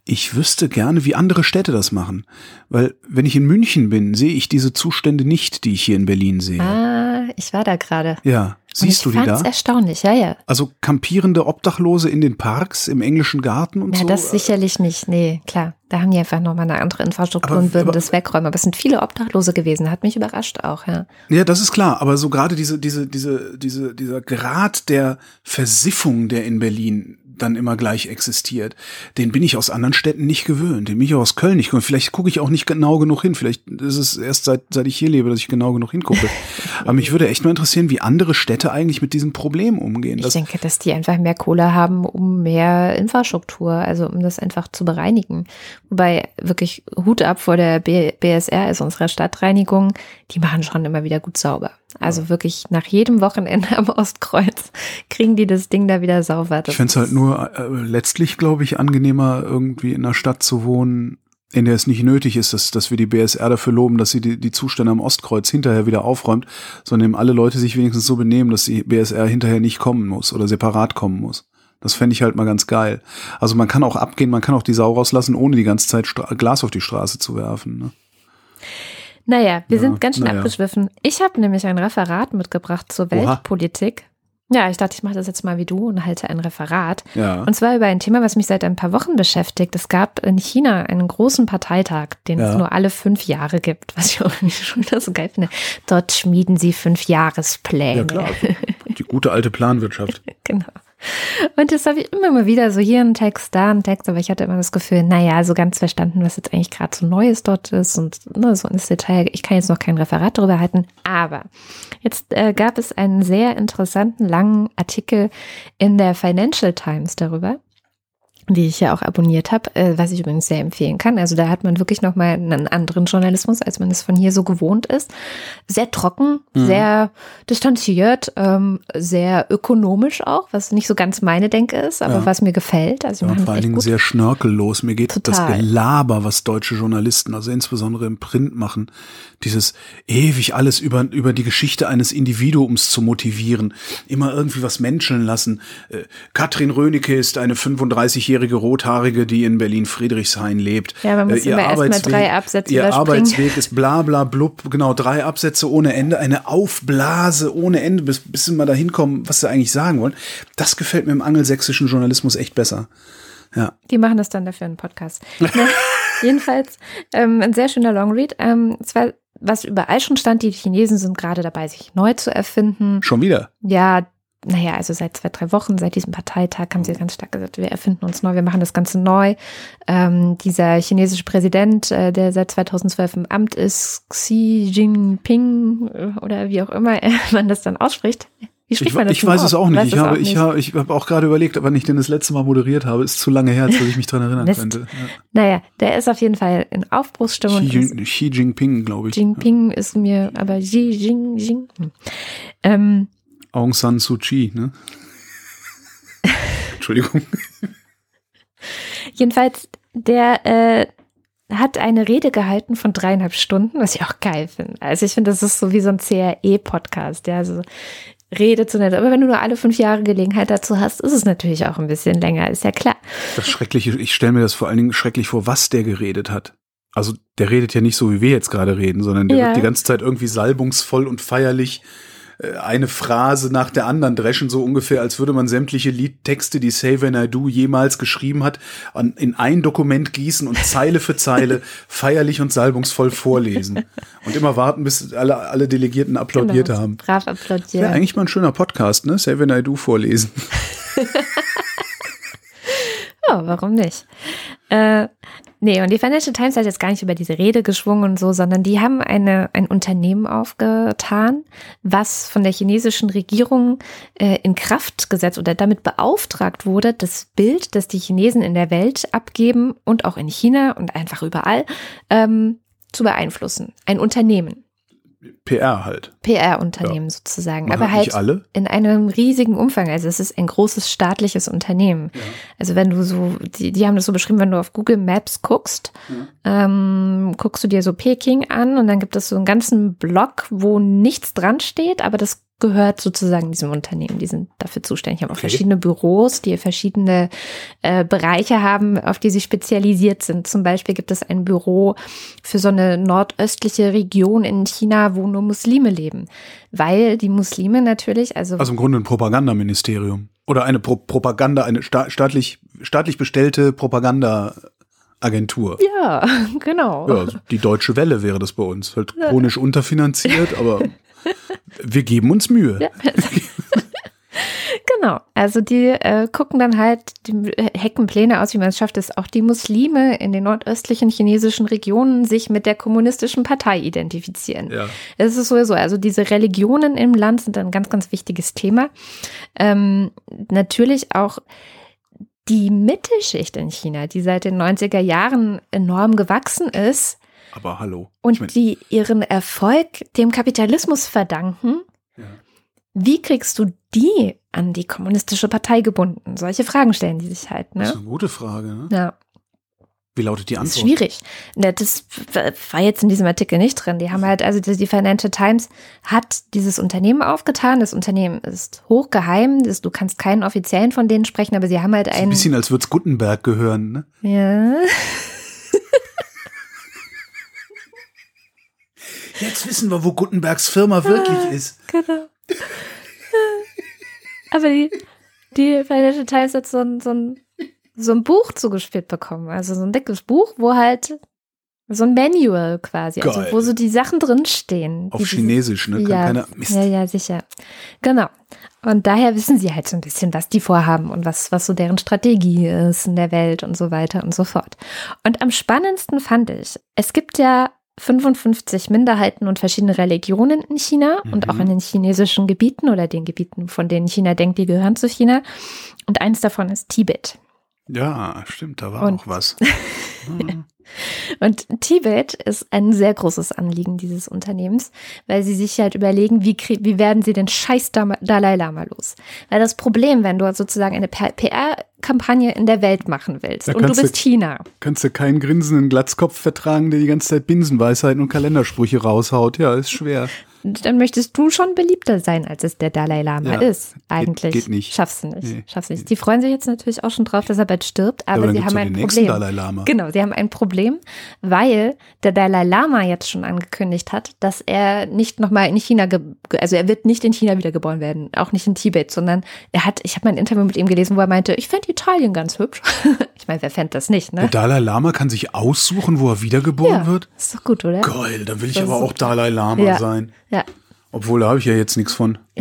B: Ich wüsste gerne, wie andere Städte das machen. Weil wenn ich in München bin, sehe ich diese Zustände nicht, die ich hier in Berlin sehe.
A: Ah, ich war da gerade.
B: Ja, siehst du die da?
A: fand's erstaunlich, ja, ja.
B: Also kampierende Obdachlose in den Parks, im englischen Garten und
A: Ja,
B: so.
A: das sicherlich nicht. Nee, klar. Da haben die einfach nochmal eine andere Infrastruktur
B: Aber-
A: und würden
B: aber-
A: das wegräumen. Aber es sind viele Obdachlose gewesen. Hat mich überrascht auch, ja.
B: Ja, das ist klar, aber so gerade diese, diese, diese, diese, dieser Grad der Versiffung, der in Berlin dann immer gleich existiert, den bin ich aus anderen Städten nicht gewöhnt, den bin ich auch aus Köln nicht gewöhnt. Vielleicht gucke ich auch nicht genau genug hin. Vielleicht ist es erst seit, seit ich hier lebe, dass ich genau genug hingucke. aber mich würde echt mal interessieren, wie andere Städte eigentlich mit diesem Problem umgehen.
A: Ich
B: Das,
A: denke, dass die einfach mehr Kohle haben, um mehr Infrastruktur, also um das einfach zu bereinigen. Wobei wirklich Hut ab vor der B BSR, also unserer Stadtreinigung, die machen schon immer wieder gut sauber. Also wirklich nach jedem Wochenende am Ostkreuz kriegen die das Ding da wieder sauber. Das
B: ich fände es halt nur äh, letztlich, glaube ich, angenehmer, irgendwie in einer Stadt zu wohnen, in der es nicht nötig ist, dass, dass wir die BSR dafür loben, dass sie die, die Zustände am Ostkreuz hinterher wieder aufräumt, sondern eben alle Leute sich wenigstens so benehmen, dass die BSR hinterher nicht kommen muss oder separat kommen muss. Das fände ich halt mal ganz geil. Also man kann auch abgehen, man kann auch die Sau rauslassen, ohne die ganze Zeit Stra Glas auf die Straße zu werfen. Ne?
A: Naja, wir
B: Ja,
A: sind ganz schön
B: naja.
A: abgeschwiffen. Ich habe nämlich ein Referat mitgebracht zur
B: Oha.
A: Weltpolitik. Ja, ich dachte, ich mache das jetzt mal wie du und halte ein Referat.
B: Ja.
A: Und zwar über ein Thema, was mich seit ein paar Wochen beschäftigt. Es gab in China einen großen Parteitag, den es
B: Ja.
A: nur alle fünf Jahre gibt, was ich auch schon wieder so geil finde. Dort schmieden sie fünf Jahrespläne.
B: ja, klar. Die gute alte Planwirtschaft.
A: Genau. Und das habe ich immer mal wieder so hier ein Text, da ein Text, aber ich hatte immer das Gefühl, naja, so ganz verstanden, was jetzt eigentlich gerade so Neues dort ist und ne, so ins Detail. Ich kann jetzt noch kein Referat darüber halten, aber jetzt äh, gab es einen sehr interessanten, langen Artikel in der Financial Times darüber die ich ja auch abonniert habe, äh, was ich übrigens sehr empfehlen kann. Also da hat man wirklich nochmal einen anderen Journalismus, als man es von hier so gewohnt ist. Sehr trocken,
B: Mhm.
A: sehr distanziert, ähm, sehr ökonomisch auch, was nicht so ganz meine Denke ist, aber
B: Ja.
A: was mir gefällt. Also
B: Ja, vor allen Dingen sehr schnörkellos. Mir geht das
A: Total.
B: Gelaber, was deutsche Journalisten, also insbesondere im Print machen, dieses ewig alles über, über die Geschichte eines Individuums zu motivieren, immer irgendwie was menscheln lassen. Äh, Katrin Rönecke ist eine 35-jährige Rothaarige, die in Berlin-Friedrichshain lebt.
A: Ja, man muss
B: Äh, ihr
A: immer erst mal
B: Arbeitsweg-
A: drei Absätze
B: Ihr. Arbeitsweg ist bla bla blub, genau, drei Absätze ohne Ende, eine Aufblase ohne Ende, bis, bis sie mal dahin kommen, was sie eigentlich sagen wollen. Das gefällt mir im angelsächsischen Journalismus echt besser. Ja.
A: Die machen das dann dafür einen Podcast. ne? Jedenfalls ähm, ein sehr schöner Longread. Ähm, zwar, was überall schon stand, die Chinesen sind gerade dabei, sich neu zu erfinden.
B: Schon wieder.
A: Ja, naja, also seit zwei, drei Wochen, seit diesem Parteitag haben sie ganz stark gesagt, wir erfinden uns neu, wir machen das Ganze neu. Ähm, dieser chinesische Präsident, äh, der seit 2012 im Amt ist, Xi Jinping äh, oder wie auch immer man das dann ausspricht. Wie spricht
B: Ich,
A: man das
B: ich weiß es
A: aus?
B: auch nicht.
A: Weiß
B: Ich
A: es
B: habe,
A: auch
B: ich
A: nicht.
B: habe, ich habe auch gerade überlegt, wann ich den das letzte Mal moderiert habe. Ist zu lange her, als dass ich mich dran erinnern könnte. Ja.
A: Naja, der ist auf jeden Fall in Aufbruchsstimmung.
B: Xi, Jin- Xi Jinping, glaube ich.
A: Jinping ist mir, aber Xi Jinping. Hm. Ähm,
B: Aung San Suu Kyi, ne? Entschuldigung.
A: jedenfalls, der äh, hat eine Rede gehalten von dreieinhalb Stunden, was ich auch geil finde. Also ich finde, das ist so wie so ein CRE-Podcast, der also Rede zu nennen. Aber wenn du nur alle fünf Jahre Gelegenheit dazu hast, ist es natürlich auch ein bisschen länger, ist ja klar.
B: Das Schreckliche, ich stelle mir das vor allen Dingen schrecklich vor, was der geredet hat. Also der redet ja nicht so, wie wir jetzt gerade reden, sondern der
A: Ja.
B: wird die ganze Zeit irgendwie salbungsvoll und feierlich eine Phrase nach der anderen dreschen, so ungefähr, als würde man sämtliche Liedtexte, die Say When I Do jemals geschrieben hat, an, in ein Dokument gießen und Zeile für Zeile feierlich und salbungsvoll vorlesen. Und immer warten, bis alle, alle Delegierten applaudiert
A: Genau,
B: haben.
A: Brav
B: Ja,
A: applaudiert.
B: eigentlich mal ein schöner Podcast, ne? Say When I Do vorlesen.
A: Ja, warum nicht? Äh, nee, und die Financial Times hat jetzt gar nicht über diese Rede geschwungen und so, sondern die haben eine, ein Unternehmen aufgetan, was von der chinesischen Regierung äh, in Kraft gesetzt oder damit beauftragt wurde, das Bild, das die Chinesen in der Welt abgeben und auch in China und einfach überall ähm, zu beeinflussen. Ein Unternehmen,
B: PR halt.
A: PR-Unternehmen sozusagen,
B: Machen
A: aber halt in einem riesigen Umfang. Also es ist ein großes staatliches Unternehmen. Also wenn du so, die, die haben das so beschrieben, wenn du auf Google Maps guckst, ähm, guckst du dir so Peking an und dann gibt es so einen ganzen Block, wo nichts dran steht, aber das gehört sozusagen diesem Unternehmen. Die sind dafür zuständig. Die haben auch
B: Okay.
A: verschiedene Büros, die verschiedene äh, Bereiche haben, auf die sie spezialisiert sind. Zum Beispiel gibt es ein Büro für so eine nordöstliche Region in China, wo nur Muslime leben. Weil die Muslime natürlich, also,
B: Also im Grunde ein Propagandaministerium. Oder eine Pro Propaganda, eine sta staatlich, staatlich bestellte Propagandaagentur.
A: ja, genau.
B: Ja, also die Deutsche Welle wäre das bei uns. Halt chronisch unterfinanziert, aber wir geben uns Mühe.
A: Ja. Genau, also die äh, gucken dann halt, die hecken Pläne aus, wie man es schafft, dass auch die Muslime in den nordöstlichen chinesischen Regionen sich mit der kommunistischen Partei identifizieren.
B: Ja.
A: Es ist sowieso, also diese Religionen im Land sind ein ganz, ganz wichtiges Thema. Ähm, natürlich auch die Mittelschicht in China, die seit den 90er Jahren enorm gewachsen ist
B: Aber hallo.
A: und
B: Ich mein,
A: die ihren Erfolg dem Kapitalismus verdanken.
B: ja.
A: Wie kriegst du die an die kommunistische Partei gebunden? Solche Fragen stellen die sich halt.
B: Das ist
A: Ne?
B: eine gute Frage. Ne?
A: Ja,
B: Wie lautet die
A: das ist
B: Antwort?
A: schwierig. Ne, Das war jetzt in diesem Artikel nicht drin. Die haben halt, also die Financial Times hat dieses Unternehmen aufgetan. Das Unternehmen ist hochgeheim. Das, du kannst keinen offiziellen von denen sprechen, aber sie haben halt
B: So ein
A: einen.
B: bisschen, als würde es Gutenberg gehören. Ne?
A: Ja.
B: Jetzt wissen wir, wo Gutenbergs Firma wirklich ist.
A: Genau. Aber die, die Financial Times hat so ein, so, ein, so ein Buch zugespielt bekommen. Also so ein dickes Buch, wo halt so ein Manual quasi, also
B: Geil.
A: wo so die Sachen drinstehen.
B: Auf Chinesisch, ne?
A: Ja,
B: keiner. Mist.
A: ja, ja, sicher. Genau. Und daher wissen sie halt so ein bisschen, was die vorhaben und was, was so deren Strategie ist in der Welt und so weiter und so fort. Und am spannendsten fand ich, es gibt ja 55 Minderheiten und verschiedene Religionen in China und auch
B: Mhm.
A: in den chinesischen Gebieten oder den Gebieten, von denen China denkt, die gehören zu China. Und eins davon ist Tibet.
B: Ja, stimmt, da war
A: Und-
B: auch was. Hm.
A: Und Tibet ist ein sehr großes Anliegen dieses Unternehmens, weil sie sich halt überlegen, wie, wie werden sie den scheiß Dalai Lama los? Weil das Problem, wenn du sozusagen eine PR-Kampagne in der Welt machen willst
B: Da
A: und du
B: kannst du-
A: bist China,
B: Kannst du keinen grinsenden Glatzkopf vertragen, der die ganze Zeit Binsenweisheiten und Kalendersprüche raushaut? Ja, ist schwer.
A: Dann möchtest du schon beliebter sein, als es der Dalai Lama
B: Ja,
A: ist. Eigentlich.
B: geht nicht.
A: Schaffst du nicht.
B: Nee.
A: Schaffst nicht. Die freuen sich jetzt natürlich auch schon drauf, dass er bald stirbt, aber,
B: dann
A: sie haben ein Problem.
B: Dalai Lama.
A: Genau, sie haben ein Problem, weil der Dalai Lama jetzt schon angekündigt hat, dass er nicht nochmal in China, ge also er wird nicht in China wiedergeboren werden, auch nicht in Tibet, sondern er hat, ich habe mal ein Interview mit ihm gelesen, wo er meinte, ich fände Italien ganz hübsch. ich meine, wer fände das nicht,
B: Der
A: ne?
B: Dalai Lama kann sich aussuchen, wo er wiedergeboren
A: Ja,
B: wird?
A: ist doch gut, oder?
B: Geil, dann will ich
A: Das
B: aber auch Dalai Lama
A: Ja.
B: sein.
A: Ja,
B: Obwohl, da habe ich ja jetzt nichts von.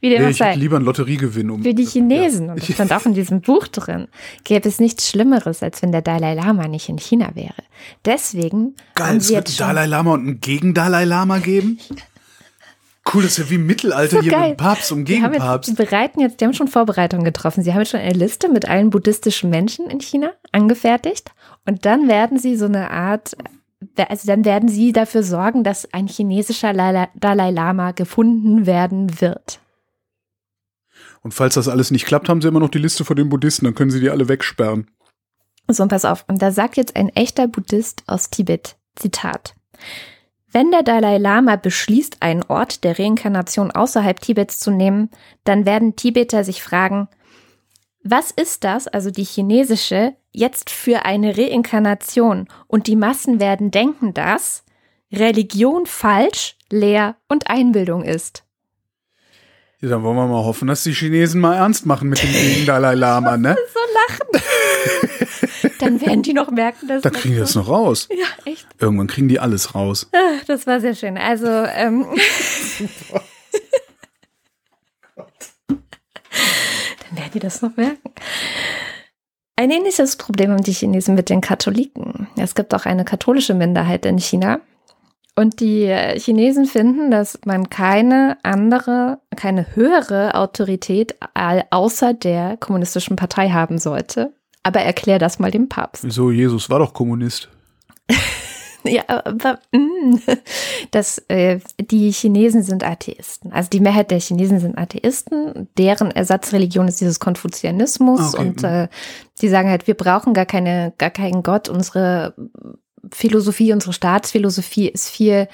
A: wie dem
B: Nee, ich
A: sei.
B: lieber einen Lotteriegewinn. Um,
A: Für die Chinesen, und das stand auch in diesem Buch drin, gäbe es nichts Schlimmeres, als wenn der Dalai Lama nicht in China wäre. Deswegen
B: Geil, es wird einen Dalai Lama und einen Gegen-Dalai Lama geben? Cool, das ist ja wie im Mittelalter
A: So
B: hier
A: geil.
B: mit Papst und Gegenpapst.
A: die bereiten jetzt, die haben schon Vorbereitungen getroffen. Sie haben jetzt schon eine Liste mit allen buddhistischen Menschen in China angefertigt. Und dann werden sie so eine Art, also dann werden sie dafür sorgen, dass ein chinesischer Dalai Lama gefunden werden wird.
B: Und falls das alles nicht klappt, haben sie immer noch die Liste von den Buddhisten, dann können sie die alle wegsperren.
A: So, und pass auf. Und da sagt jetzt ein echter Buddhist aus Tibet, Zitat. Wenn der Dalai Lama beschließt, einen Ort der Reinkarnation außerhalb Tibets zu nehmen, dann werden Tibeter sich fragen, was ist das, also die chinesische jetzt für eine Reinkarnation und die Massen werden denken, dass Religion falsch, leer und Einbildung ist.
B: Ja, dann wollen wir mal hoffen, dass die Chinesen mal ernst machen mit dem gegen Dalai Lama, ne?
A: so lachen. dann werden die noch merken, dass.
B: Da kriegen die das noch raus.
A: Ja, echt.
B: Irgendwann kriegen die alles raus.
A: Ah, Das war sehr schön. Also, ähm, dann werden die das noch merken. Ein ähnliches Problem haben die Chinesen mit den Katholiken. Es gibt auch eine katholische Minderheit in China. Und die äh, Chinesen finden, dass man keine andere, keine höhere Autorität außer der kommunistischen Partei haben sollte. Aber erklär das mal dem Papst.
B: Wieso, Jesus war doch Kommunist.
A: Ja, aber mm, das, äh, die Chinesen sind Atheisten. Also die Mehrheit der Chinesen sind Atheisten. Deren Ersatzreligion ist dieses Konfuzianismus.
B: Ah, okay.
A: Und äh, die sagen halt, wir brauchen gar keine, gar keinen Gott. Unsere Philosophie, unsere Staatsphilosophie ist viel,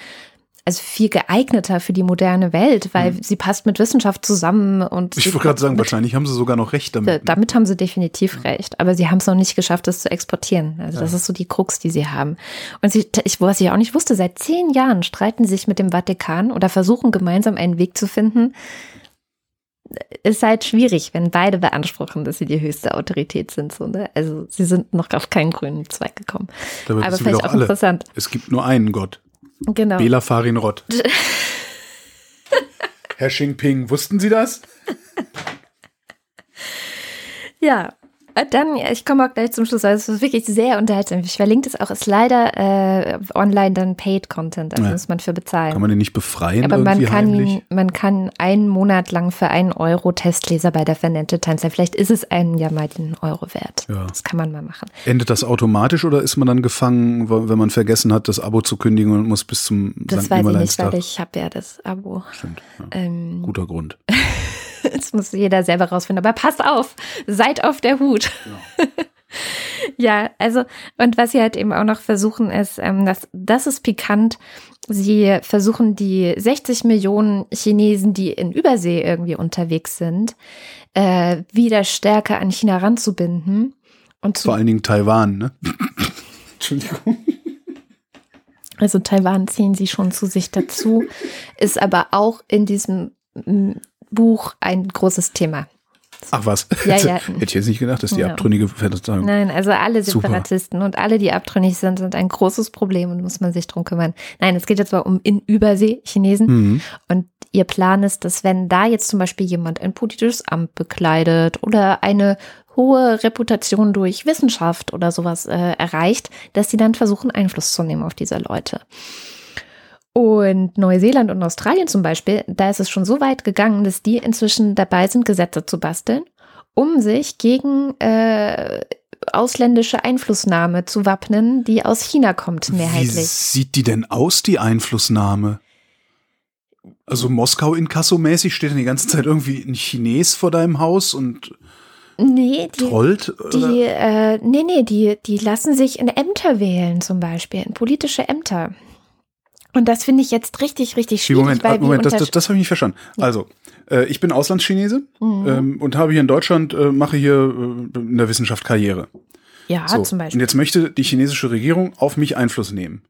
A: also viel geeigneter für die moderne Welt, weil sie passt mit Wissenschaft zusammen und
B: Mhm. Ich wollte gerade sagen, wahrscheinlich haben sie sogar noch recht
A: da-
B: damit.
A: damit haben sie definitiv recht, aber sie haben es noch nicht geschafft, es zu exportieren. Also das
B: Ja.
A: ist so die Krux, die sie haben. Und sie, ich, was ich auch nicht wusste, seit zehn Jahren streiten sie sich mit dem Vatikan oder versuchen gemeinsam einen Weg zu finden. Ist halt schwierig, wenn beide beanspruchen, dass sie die höchste Autorität sind. So, ne? Also sie sind noch auf keinen grünen Zweig gekommen.
B: Dabei
A: aber vielleicht auch
B: alle.
A: interessant.
B: Es gibt nur einen Gott.
A: Genau.
B: Bela Farin Rott. Herr Xingping, wussten Sie das?
A: Ja, dann, ja, ich komme auch gleich zum Schluss, weil es ist wirklich sehr unterhaltsam. Ich verlinke es auch, ist leider äh, online dann Paid Content, also
B: Ja.
A: muss man für bezahlen.
B: Kann man den nicht befreien
A: Aber man kann,
B: heimlich?
A: man kann einen Monat lang für einen Euro Testleser bei der Financial Times sein. Vielleicht ist es einem ja mal den Euro wert.
B: Ja.
A: Das kann man mal machen.
B: Endet das automatisch oder ist man dann gefangen, wenn man vergessen hat, das Abo zu kündigen und muss bis zum
A: Das
B: St.
A: weiß ich nicht, weil ich habe ja das Abo.
B: Stimmt, ja.
A: Ähm,
B: Guter Grund.
A: Das muss jeder selber rausfinden. Aber passt auf, seid auf der Hut. ja, also, und was sie halt eben auch noch versuchen, ist, ähm, das, das ist pikant. Sie versuchen die 60 Millionen Chinesen, die in Übersee irgendwie unterwegs sind, äh, wieder stärker an China ranzubinden. Und zu
B: Vor allen Dingen Taiwan, ne? Entschuldigung.
A: Also Taiwan ziehen sie schon zu sich dazu, ist aber auch in diesem Buch ein großes Thema.
B: Ach was.
A: Ja,
B: Hätte
A: ja.
B: ich jetzt nicht gedacht, dass die
A: Ja.
B: abtrünnige Verteidigung.
A: Nein, also alle
B: Super.
A: Separatisten und alle, die abtrünnig sind, sind ein großes Problem und muss man sich drum kümmern. Nein, es geht jetzt mal um in Übersee Chinesen
B: Mhm.
A: und ihr Plan ist, dass wenn da jetzt zum Beispiel jemand ein politisches Amt bekleidet oder eine hohe Reputation durch Wissenschaft oder sowas äh, erreicht, dass sie dann versuchen, Einfluss zu nehmen auf diese Leute. Und Neuseeland und Australien zum Beispiel, da ist es schon so weit gegangen, dass die inzwischen dabei sind, Gesetze zu basteln, um sich gegen äh, ausländische Einflussnahme zu wappnen, die aus China kommt,
B: Wie
A: mehrheitlich.
B: sieht die denn aus, die Einflussnahme? Also Moskau inkassomäßig steht dann die ganze Zeit irgendwie ein Chines vor deinem Haus und
A: Nee, die,
B: trollt?
A: die, äh, nee, nee, die, die lassen sich in Ämter wählen, zum Beispiel, in politische Ämter. Und das finde ich jetzt richtig, richtig
B: Wie,
A: schwierig,
B: Moment,
A: weil
B: ah, Moment, das, das, das habe ich nicht verstanden. Also, äh, ich bin Auslandschinese
A: Mhm.
B: ähm, und habe hier in Deutschland, äh, mache hier äh, in der Wissenschaft Karriere.
A: ja,
B: So,
A: zum
B: Und
A: Beispiel.
B: jetzt möchte die chinesische Regierung auf mich Einfluss nehmen.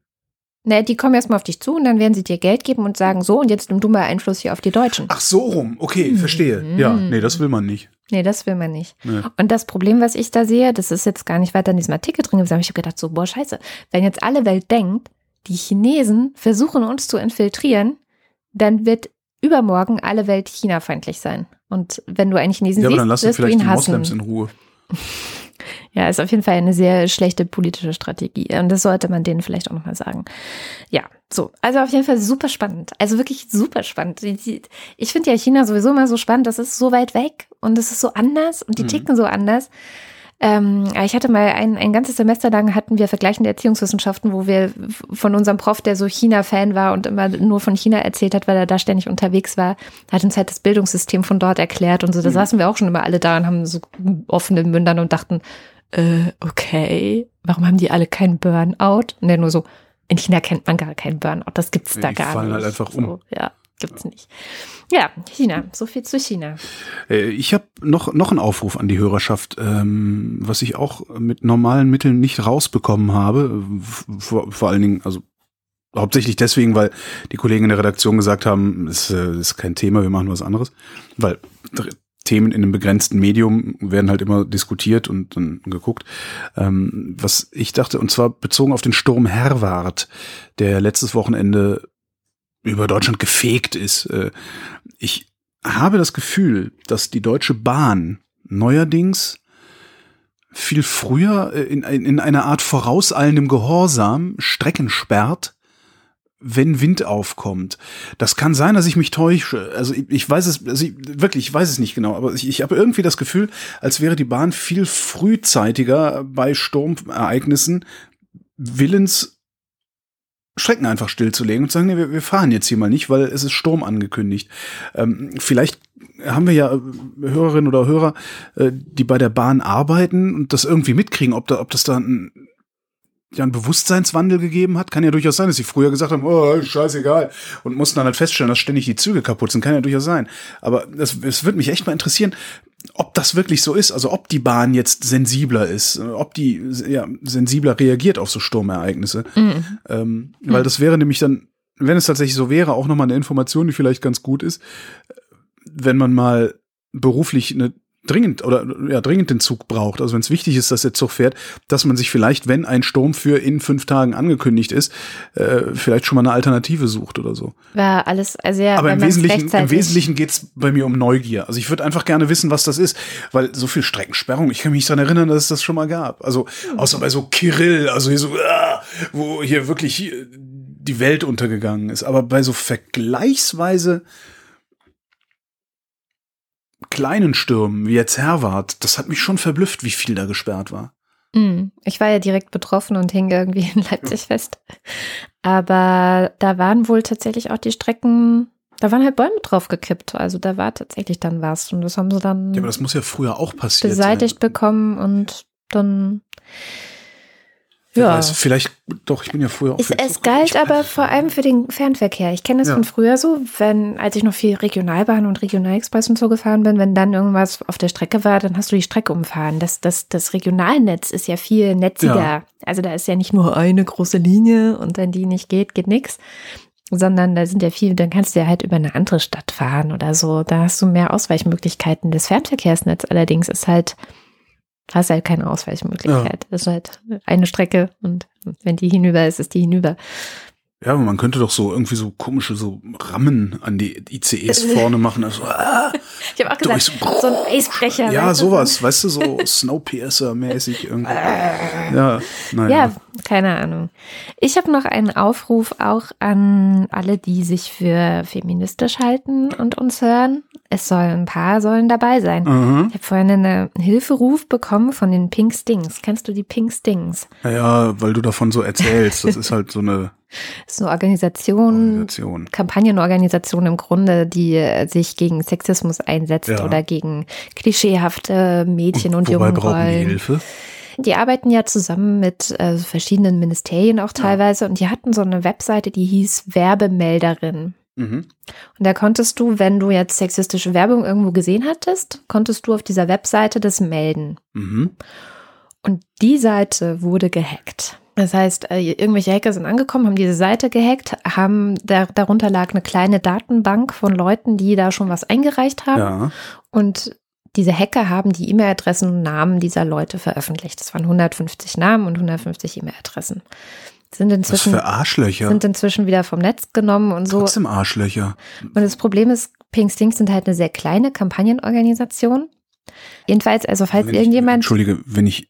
A: Ne, die kommen erstmal auf dich zu und dann werden sie dir Geld geben und sagen, so, und jetzt nimm du mal Einfluss hier auf die Deutschen.
B: Ach so rum, okay, verstehe. Ja, nee, das will man nicht.
A: Nee, das will man nicht.
B: Nee.
A: Und das Problem, was ich da sehe, das ist jetzt gar nicht weiter in diesem Artikel drin gewesen, aber ich habe gedacht, so, boah, scheiße, wenn jetzt alle Welt denkt, die Chinesen versuchen uns zu infiltrieren, dann wird übermorgen alle Welt Chinafeindlich sein. Und wenn du einen Chinesen
B: Ja,
A: siehst,
B: dann lassen
A: wirst du
B: vielleicht
A: ihn
B: die
A: hassen.
B: Moslems in Ruhe.
A: Ja, ist auf jeden Fall eine sehr schlechte politische Strategie. Und das sollte man denen vielleicht auch nochmal sagen. Ja, so. Also auf jeden Fall super spannend. Also wirklich super spannend. Ich finde ja China sowieso immer so spannend. Das ist so weit weg und es ist so anders und die
B: Mhm.
A: ticken so anders. Ähm, ich hatte mal ein, ein ganzes Semester lang hatten wir vergleichende Erziehungswissenschaften, wo wir von unserem Prof, der so China-Fan war und immer nur von China erzählt hat, weil er da ständig unterwegs war, hat uns halt das Bildungssystem von dort erklärt und so. Da saßen wir auch schon immer alle da und haben so offene Mündern und dachten, äh, okay, warum haben die alle keinen Burnout? Und der nur so, in China kennt man gar keinen Burnout, das gibt's da
B: Die
A: gar
B: fallen
A: nicht.
B: halt einfach
A: so,
B: um.
A: Ja. Gibt's nicht. Ja, China. So viel zu China.
B: Äh, ich habe noch, noch einen Aufruf an die Hörerschaft, ähm, was ich auch mit normalen Mitteln nicht rausbekommen habe. Vor, vor allen Dingen, also hauptsächlich deswegen, weil die Kollegen in der Redaktion gesagt haben, es äh, ist kein Thema, wir machen was anderes. Weil Themen in einem begrenzten Medium werden halt immer diskutiert und dann geguckt. Ähm, was ich dachte, und zwar bezogen auf den Sturm Herwart, der letztes Wochenende über Deutschland gefegt ist. Äh, ich habe das Gefühl, dass die Deutsche Bahn neuerdings viel früher äh, in, in einer Art vorauseilendem Gehorsam Strecken sperrt, wenn Wind aufkommt. Das kann sein, dass ich mich täusche. Also ich, ich weiß es, also ich, wirklich, ich weiß es nicht genau, aber ich, ich habe irgendwie das Gefühl, als wäre die Bahn viel frühzeitiger bei Sturmereignissen willens Strecken einfach stillzulegen und sagen, nee, wir, fahren jetzt hier mal nicht, weil es ist Sturm angekündigt. Ähm, vielleicht haben wir ja äh, Hörerinnen oder Hörer, äh, die bei der Bahn arbeiten und das irgendwie mitkriegen, ob, da, ob das da ein, ja, einen Bewusstseinswandel gegeben hat. Kann ja durchaus sein, dass sie früher gesagt haben, oh, scheißegal, und mussten dann halt feststellen, dass ständig die Züge kaputt sind. Kann ja durchaus sein. Aber es, es würde mich echt mal interessieren, ob das wirklich so ist, also ob die Bahn jetzt sensibler ist, ob die ja, sensibler reagiert auf so Sturmereignisse. Mhm. Ähm, mhm. Weil das wäre nämlich dann, wenn es tatsächlich so wäre, auch nochmal eine Information, die vielleicht ganz gut ist, wenn man mal beruflich eine dringend oder ja dringend den Zug braucht, also wenn es wichtig ist, dass der Zug fährt, dass man sich vielleicht, wenn ein Sturm für in fünf Tagen angekündigt ist, äh, vielleicht schon mal eine Alternative sucht oder so.
A: Ja, alles, also ja,
B: aber im Wesentlichen, im Wesentlichen geht's bei mir um Neugier. Also ich würde einfach gerne wissen, was das ist, weil so viel Streckensperrung, ich kann mich daran erinnern, dass es das schon mal gab. Also außer bei so Kirill, also hier so, ah, wo hier wirklich die Welt untergegangen ist. Aber bei so vergleichsweise kleinen Stürmen, wie jetzt Herwart, das hat mich schon verblüfft, wie viel da gesperrt war.
A: Hm, ich war ja direkt betroffen und hing irgendwie in Leipzig fest. Aber da waren wohl tatsächlich auch die Strecken, da waren halt Bäume drauf gekippt. Also da war tatsächlich dann was. Und das haben sie dann.
B: Ja, aber das muss ja früher auch passieren.
A: Beseitigt sein. bekommen und dann
B: ja. Weiß, vielleicht, doch, ich bin ja früher auch.
A: Es, es galt aber vor allem für den Fernverkehr. Ich kenne das ja. von früher so, wenn, als ich noch viel Regionalbahn und Regionalexpress und so gefahren bin, wenn dann irgendwas auf der Strecke war, dann hast du die Strecke umfahren. Das, das, das Regionalnetz ist ja viel netziger. Ja. Also da ist ja nicht nur eine große Linie und wenn die nicht geht, geht nichts. Sondern da sind ja viele, dann kannst du ja halt über eine andere Stadt fahren oder so. Da hast du mehr Ausweichmöglichkeiten. Das Fernverkehrsnetz allerdings ist halt hast halt keine Ausweichmöglichkeit. Ja. Das ist halt eine Strecke und wenn die hinüber ist, ist die hinüber.
B: Ja, man könnte doch so irgendwie so komische so Rammen an die ICEs vorne machen. Also, ah,
A: ich habe auch gesagt, so, so, ein Eisbrecher.
B: Ja, sowas, weißt du, so Snowpiercer-mäßig irgendwie.
A: ja, naja. Ja, keine Ahnung. Ich habe noch einen Aufruf auch an alle, die sich für feministisch halten und uns hören. Es sollen ein paar sollen dabei sein. Mhm. Ich habe vorhin einen Hilferuf bekommen von den Pink Stings. Kennst du die Pink Stings?
B: Ja, ja, weil du davon so erzählst. Das ist halt so eine
A: das ist eine Organisation, Organisation, Kampagnenorganisation im Grunde, die sich gegen Sexismus einsetzt ja. oder gegen klischeehafte Mädchen- und, und Jungen. brauchen die Hilfe? Die arbeiten ja zusammen mit äh, verschiedenen Ministerien auch teilweise ja. und die hatten so eine Webseite, die hieß Werbemelderin. Mhm. Und da konntest du, wenn du jetzt sexistische Werbung irgendwo gesehen hattest, konntest du auf dieser Webseite das melden. Mhm. Und die Seite wurde gehackt. Das heißt, äh, irgendwelche Hacker sind angekommen, haben diese Seite gehackt, haben da, darunter lag eine kleine Datenbank von Leuten, die da schon was eingereicht haben. Ja. Und diese Hacker haben die E-Mail-Adressen und Namen dieser Leute veröffentlicht. Das waren 150 Namen und 150 E-Mail-Adressen. Sind inzwischen,
B: Was für Arschlöcher.
A: sind inzwischen wieder vom Netz genommen und so.
B: Trotzdem Arschlöcher.
A: Und das Problem ist, Pink Stinks sind halt eine sehr kleine Kampagnenorganisation. Jedenfalls, also falls
B: wenn
A: irgendjemand.
B: Ich, Entschuldige, wenn ich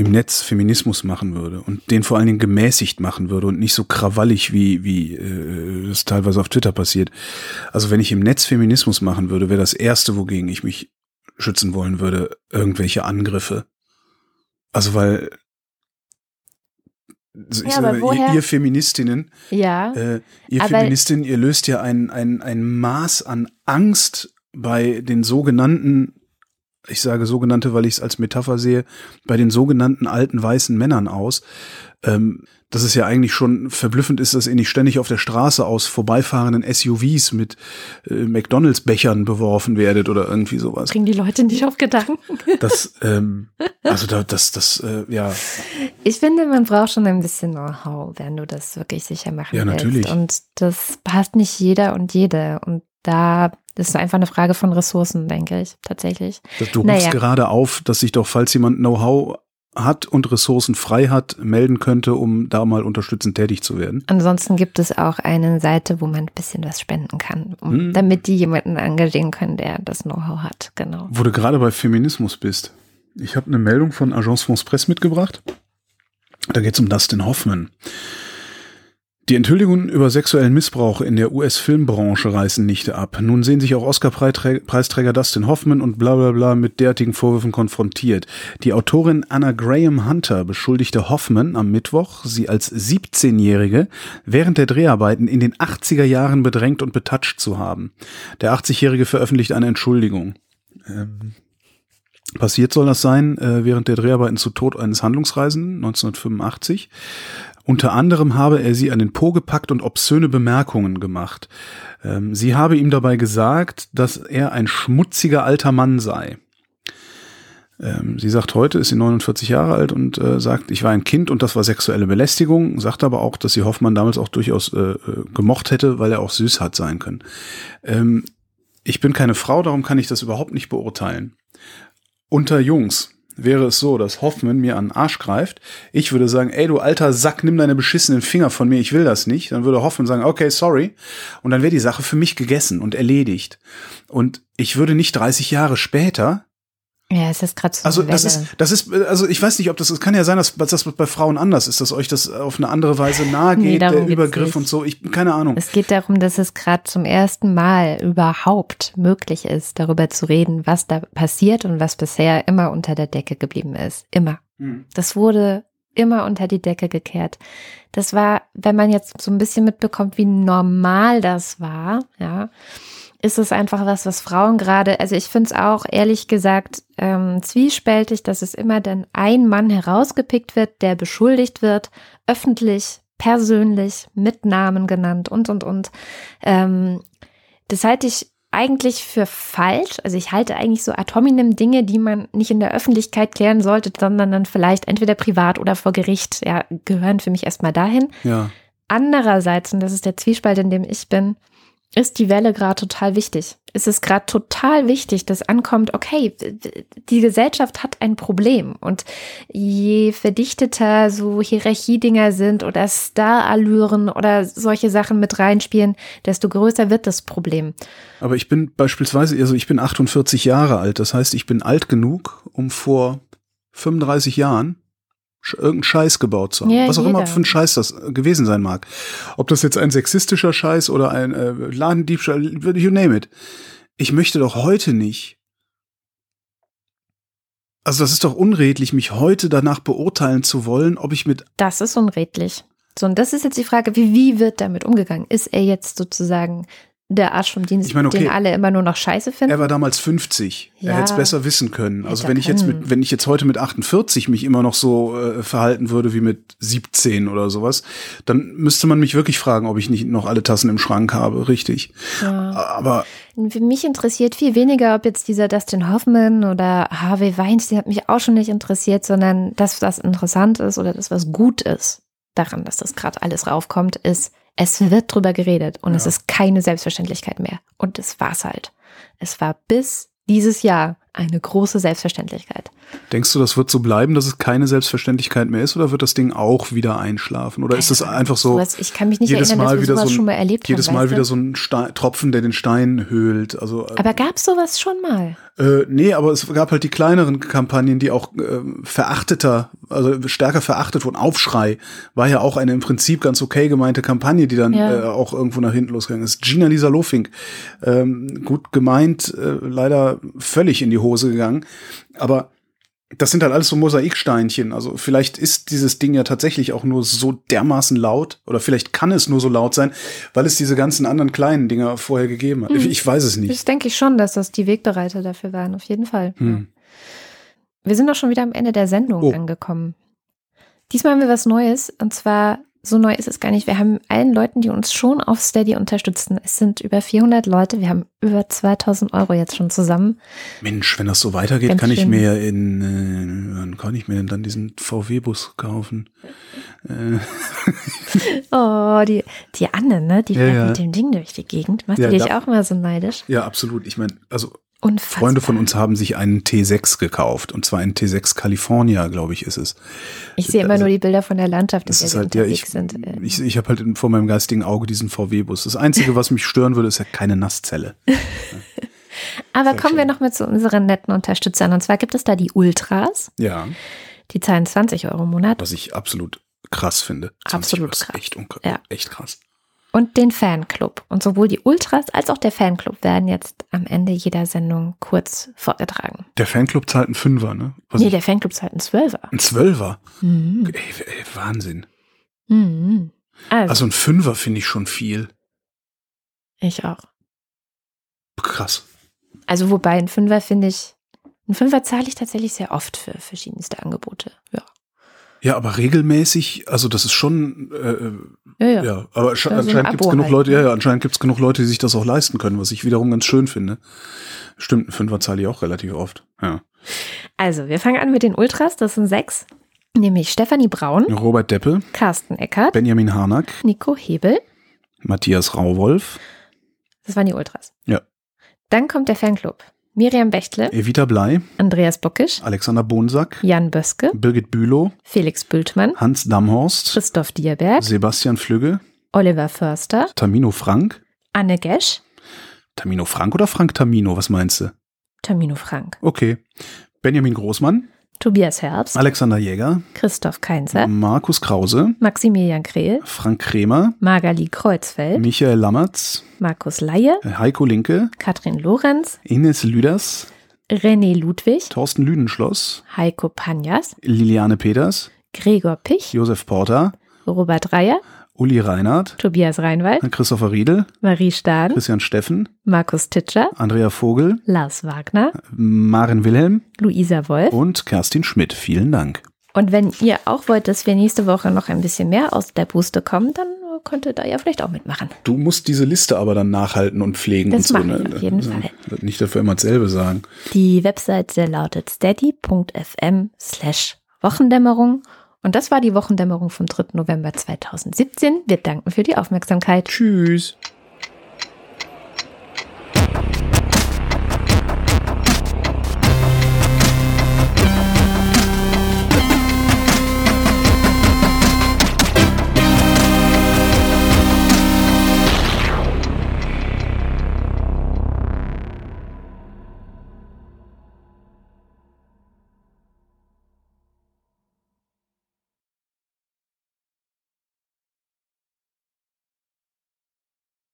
B: im Netz Feminismus machen würde und den vor allen Dingen gemäßigt machen würde und nicht so krawallig, wie, wie äh, das teilweise auf Twitter passiert. Also wenn ich im Netz Feminismus machen würde, wäre das Erste, wogegen ich mich schützen wollen würde, irgendwelche Angriffe. Also weil also ich ja, sage, ihr, ihr, Feministinnen,
A: ja,
B: äh, ihr Feministinnen, ihr löst ja ein, ein, ein Maß an Angst bei den sogenannten ich sage sogenannte, weil ich es als Metapher sehe, bei den sogenannten alten weißen Männern aus. Ähm, dass es ja eigentlich schon verblüffend ist, dass ihr nicht ständig auf der Straße aus vorbeifahrenden SUVs mit äh, McDonalds-Bechern beworfen werdet oder irgendwie sowas.
A: Bringen die Leute nicht auf Gedanken?
B: Das, ähm, also da, das, das, äh, ja.
A: Ich finde, man braucht schon ein bisschen Know-how, wenn du das wirklich sicher machen
B: Ja,
A: willst.
B: natürlich.
A: Und das passt nicht jeder und jede. Und da das ist einfach eine Frage von Ressourcen, denke ich, tatsächlich.
B: Du
A: Naja.
B: rufst gerade auf, dass sich doch, falls jemand Know-how hat und Ressourcen frei hat, melden könnte, um da mal unterstützend tätig zu werden.
A: Ansonsten gibt es auch eine Seite, wo man ein bisschen was spenden kann, um,
B: Hm.
A: damit die jemanden engagieren können, der das Know-how hat. Genau.
B: Wo du gerade bei Feminismus bist. Ich habe eine Meldung von Agence France Presse mitgebracht. Da geht es um Dustin Hoffman. Die Enthüllungen über sexuellen Missbrauch in der US-Filmbranche reißen nicht ab. Nun sehen sich auch Oscar-Preisträger Dustin Hoffman und bla bla bla mit derartigen Vorwürfen konfrontiert. Die Autorin Anna Graham Hunter beschuldigte Hoffman am Mittwoch, sie als 17-Jährige während der Dreharbeiten in den 80er Jahren bedrängt und betatscht zu haben. Der 80-Jährige veröffentlicht eine Entschuldigung. Ähm, Passiert soll das sein äh, während der Dreharbeiten zu Tod eines Handlungsreisenden 1985. Unter anderem habe er sie an den Po gepackt und obszöne Bemerkungen gemacht. Ähm, sie habe ihm dabei gesagt, dass er ein schmutziger alter Mann sei. Ähm, sie sagt heute, ist sie 49 Jahre alt und äh, sagt, ich war ein Kind und das war sexuelle Belästigung, sagt aber auch, dass sie Hoffmann damals auch durchaus äh, äh, gemocht hätte, weil er auch süß hat sein können. Ähm, ich bin keine Frau, darum kann ich das überhaupt nicht beurteilen. Unter Jungs wäre es so, dass Hoffmann mir an den Arsch greift. Ich würde sagen, ey, du alter Sack, nimm deine beschissenen Finger von mir, ich will das nicht. Dann würde Hoffmann sagen, okay, sorry. Und dann wäre die Sache für mich gegessen und erledigt. Und ich würde nicht 30 Jahre später
A: Ja, es ist gerade so.
B: also das ist, das ist, also ich weiß nicht, ob das, es kann ja sein, dass, das bei Frauen anders ist, dass euch das auf eine andere Weise nahe
A: Nee,
B: geht,
A: darum
B: der Übergriff und so. Ich keine Ahnung.
A: Es geht darum, dass es gerade zum ersten Mal überhaupt möglich ist, darüber zu reden, was da passiert und was bisher immer unter der Decke geblieben ist. Immer.
B: Hm.
A: Das wurde immer unter die Decke gekehrt. Das war, wenn man jetzt so ein bisschen mitbekommt, wie normal das war, ja, ist es einfach was, was Frauen gerade, also ich finde es auch ehrlich gesagt ähm, zwiespältig, dass es immer dann ein Mann herausgepickt wird, der beschuldigt wird, öffentlich, persönlich, mit Namen genannt und, und, und. Ähm, das halte ich eigentlich für falsch. Also ich halte eigentlich so ad hominem Dinge, die man nicht in der Öffentlichkeit klären sollte, sondern dann vielleicht entweder privat oder vor Gericht, ja, gehören für mich erstmal dahin.
B: Ja.
A: Andererseits, und das ist der Zwiespalt, in dem ich bin, ist die Welle gerade total wichtig. Es ist gerade total wichtig, dass ankommt, okay, die Gesellschaft hat ein Problem. Und je verdichteter so Hierarchiedinger sind oder Starallüren oder solche Sachen mit reinspielen, desto größer wird das Problem.
B: Aber ich bin beispielsweise, also ich bin 48 Jahre alt. Das heißt, ich bin alt genug, um vor 35 Jahren irgendeinen Scheiß gebaut zu haben.
A: Ja,
B: Was auch immer
A: jeder.
B: für ein Scheiß das äh, gewesen sein mag. Ob das jetzt ein sexistischer Scheiß oder ein äh, Ladendiebstahl, you name it. Ich möchte doch heute nicht. Also das ist doch unredlich, mich heute danach beurteilen zu wollen, ob ich mit
A: Das ist unredlich. So, und das ist jetzt die Frage, wie, wie wird damit umgegangen? Ist er jetzt sozusagen der Arsch vom Dienst,
B: Ich meine, okay.
A: den alle immer nur noch scheiße finden?
B: Er war damals 50.
A: Ja.
B: er hätte es besser wissen können. Also wenn ich jetzt
A: können.
B: mit, wenn ich jetzt heute mit 48 mich immer noch so äh, verhalten würde wie mit 17 oder sowas, dann müsste man mich wirklich fragen, ob ich nicht noch alle Tassen im Schrank habe, richtig.
A: Ja.
B: Aber
A: Für mich interessiert viel weniger, ob jetzt dieser Dustin Hoffman oder Harvey Weinstein hat mich auch schon nicht interessiert, sondern das, was interessant ist oder das, was gut ist daran, dass das gerade alles raufkommt, ist, es wird drüber geredet und es
B: Ja.
A: ist keine Selbstverständlichkeit mehr. Und das war's halt. Es war bis dieses Jahr eine große Selbstverständlichkeit.
B: Denkst du, das wird so bleiben, dass es keine Selbstverständlichkeit mehr ist, oder wird das Ding auch wieder einschlafen? Oder ist es einfach so
A: Sowas, ich kann mich nicht
B: jedes
A: erinnern,
B: Mal
A: dass wir
B: wieder
A: sowas
B: so ein,
A: schon mal erlebt
B: jedes
A: haben.
B: Mal
A: weißt
B: wieder
A: du?
B: so ein Stein, Tropfen, der den Stein höhlt? Also äh,
A: Aber gab's sowas schon mal?
B: Äh, nee, aber es gab halt die kleineren Kampagnen, die auch äh, verachteter, also stärker verachtet wurden. Aufschrei war ja auch eine im Prinzip ganz okay gemeinte Kampagne, die dann
A: Ja.
B: äh, auch irgendwo nach hinten losgegangen ist. Gina Lisa Lofink, ähm, gut gemeint, äh, leider völlig in die Hose gegangen. Aber das sind halt alles so Mosaiksteinchen. Also vielleicht ist dieses Ding ja tatsächlich auch nur so dermaßen laut oder vielleicht kann es nur so laut sein, weil es diese ganzen anderen kleinen Dinger vorher gegeben hat.
A: Hm.
B: Ich weiß es nicht.
A: Das denke ich schon, dass das die Wegbereiter dafür waren, auf jeden Fall.
B: Hm.
A: Wir sind auch schon wieder am Ende der Sendung
B: Oh.
A: angekommen. Diesmal haben wir was Neues und zwar, so neu ist es gar nicht. Wir haben allen Leuten, die uns schon auf Steady unterstützen, es sind über 400 Leute, wir haben über 2000 Euro jetzt schon zusammen.
B: Mensch, wenn das so weitergeht,
A: Ganz
B: kann ich mir in, äh, wann kann ich mir denn dann diesen VW-Bus kaufen? Äh,
A: Oh, die, die Anne, ne? Die
B: Ja,
A: fährt
B: ja.
A: mit dem Ding durch die Gegend. Macht
B: Ja,
A: die dich
B: da-
A: auch mal so neidisch?
B: ja, absolut. Ich meine, also
A: Unfassbar.
B: Freunde von uns haben sich einen T6 gekauft und zwar einen T6 California, glaube ich, ist es.
A: Ich sehe immer
B: also-
A: nur die Bilder von der Landschaft, der
B: ist
A: wir
B: halt, ja, ich,
A: sind. Äh,
B: ich, ich habe halt vor meinem geistigen Auge diesen VW-Bus. Das Einzige, was mich stören würde, ist ja keine Nasszelle.
A: Aber
B: sehr
A: kommen wir
B: schön.
A: noch mal zu unseren netten Unterstützern. Und zwar gibt es da die Ultras,
B: Ja,
A: die zahlen 20 Euro im Monat.
B: was ich absolut krass finde. 20
A: Absolut
B: Euro ist
A: krass.
B: Echt,
A: Ja.
B: echt krass.
A: Und den Fanclub. Und sowohl die Ultras als auch der Fanclub werden jetzt am Ende jeder Sendung kurz vorgetragen.
B: Der Fanclub zahlt einen Fünfer, ne? Was
A: Nee,
B: ich,
A: der Fanclub zahlt einen Zwölfer.
B: ein Zwölfer.
A: Mhm.
B: Ey, ey, Wahnsinn.
A: Mhm. Also,
B: Also ein Fünfer finde ich schon viel.
A: ich auch.
B: Krass.
A: Also wobei ein Fünfer finde ich, ein Fünfer zahle ich tatsächlich sehr oft für verschiedenste Angebote. Ja.
B: Ja, aber regelmäßig, also das ist schon, äh,
A: Ja,
B: ja.
A: ja.
B: aber
A: Ja, so ein
B: anscheinend gibt es genug
A: halt,
B: Leute,
A: ne?
B: ja, ja, anscheinend gibt es genug Leute, die sich das auch leisten können, was ich wiederum ganz schön finde. Stimmt, ein Fünfer zahle ich auch relativ oft. Ja.
A: Also, wir fangen an mit den Ultras, das sind sechs. Nämlich Stefanie Braun,
B: Robert Deppe,
A: Carsten Eckert,
B: Benjamin Harnack,
A: Nico Hebel.
B: Matthias Rauwolf,
A: Das waren die Ultras.
B: Ja.
A: Dann kommt der Fanclub. Miriam Bechtle,
B: Evita Blei,
A: Andreas Bockisch,
B: Alexander Bonsack,
A: Jan Böske,
B: Birgit Bülow,
A: Felix Bültmann,
B: Hans Damhorst,
A: Christoph Dierberg,
B: Sebastian Flügge,
A: Oliver Förster,
B: Tamino Frank.
A: Anne Gesch,
B: Tamino Frank oder Frank Tamino, was meinst du?
A: Tamino Frank,
B: Okay. Benjamin Großmann,
A: Tobias Herbst,
B: Alexander Jäger,
A: Christoph Keinzer,
B: Markus Krause,
A: Maximilian Krehl,
B: Frank Kremer,
A: Magali Kreuzfeld,
B: Michael Lammertz,
A: Markus Laie,
B: Heiko Linke,
A: Katrin Lorenz,
B: Ines Lüders,
A: René Ludwig,
B: Thorsten Lüdenschloss,
A: Heiko Panjas,
B: Liliane Peters,
A: Gregor Pich,
B: Josef Porter,
A: Robert Reyer,
B: Uli Reinhardt,
A: Tobias Reinwald,
B: Christopher Riedel,
A: Marie Staden,
B: Christian Steffen,
A: Markus Titscher,
B: Andrea Vogel,
A: Lars Wagner,
B: Maren Wilhelm
A: Luisa Wolf.
B: und Kerstin Schmidt. Vielen Dank.
A: Und wenn ihr auch wollt, dass wir nächste Woche noch ein bisschen mehr aus der Booste kommen, dann könnt ihr da ja vielleicht auch mitmachen.
B: Du musst diese Liste aber dann nachhalten und pflegen
A: Das
B: und so.
A: ich auf jeden Fall.
B: Nicht dafür immer dasselbe sagen.
A: Die Webseite lautet steady.fm slash Wochendämmerung. Und das war die Wochendämmerung vom 3. November 2017. Wir danken für die Aufmerksamkeit.
B: Tschüss.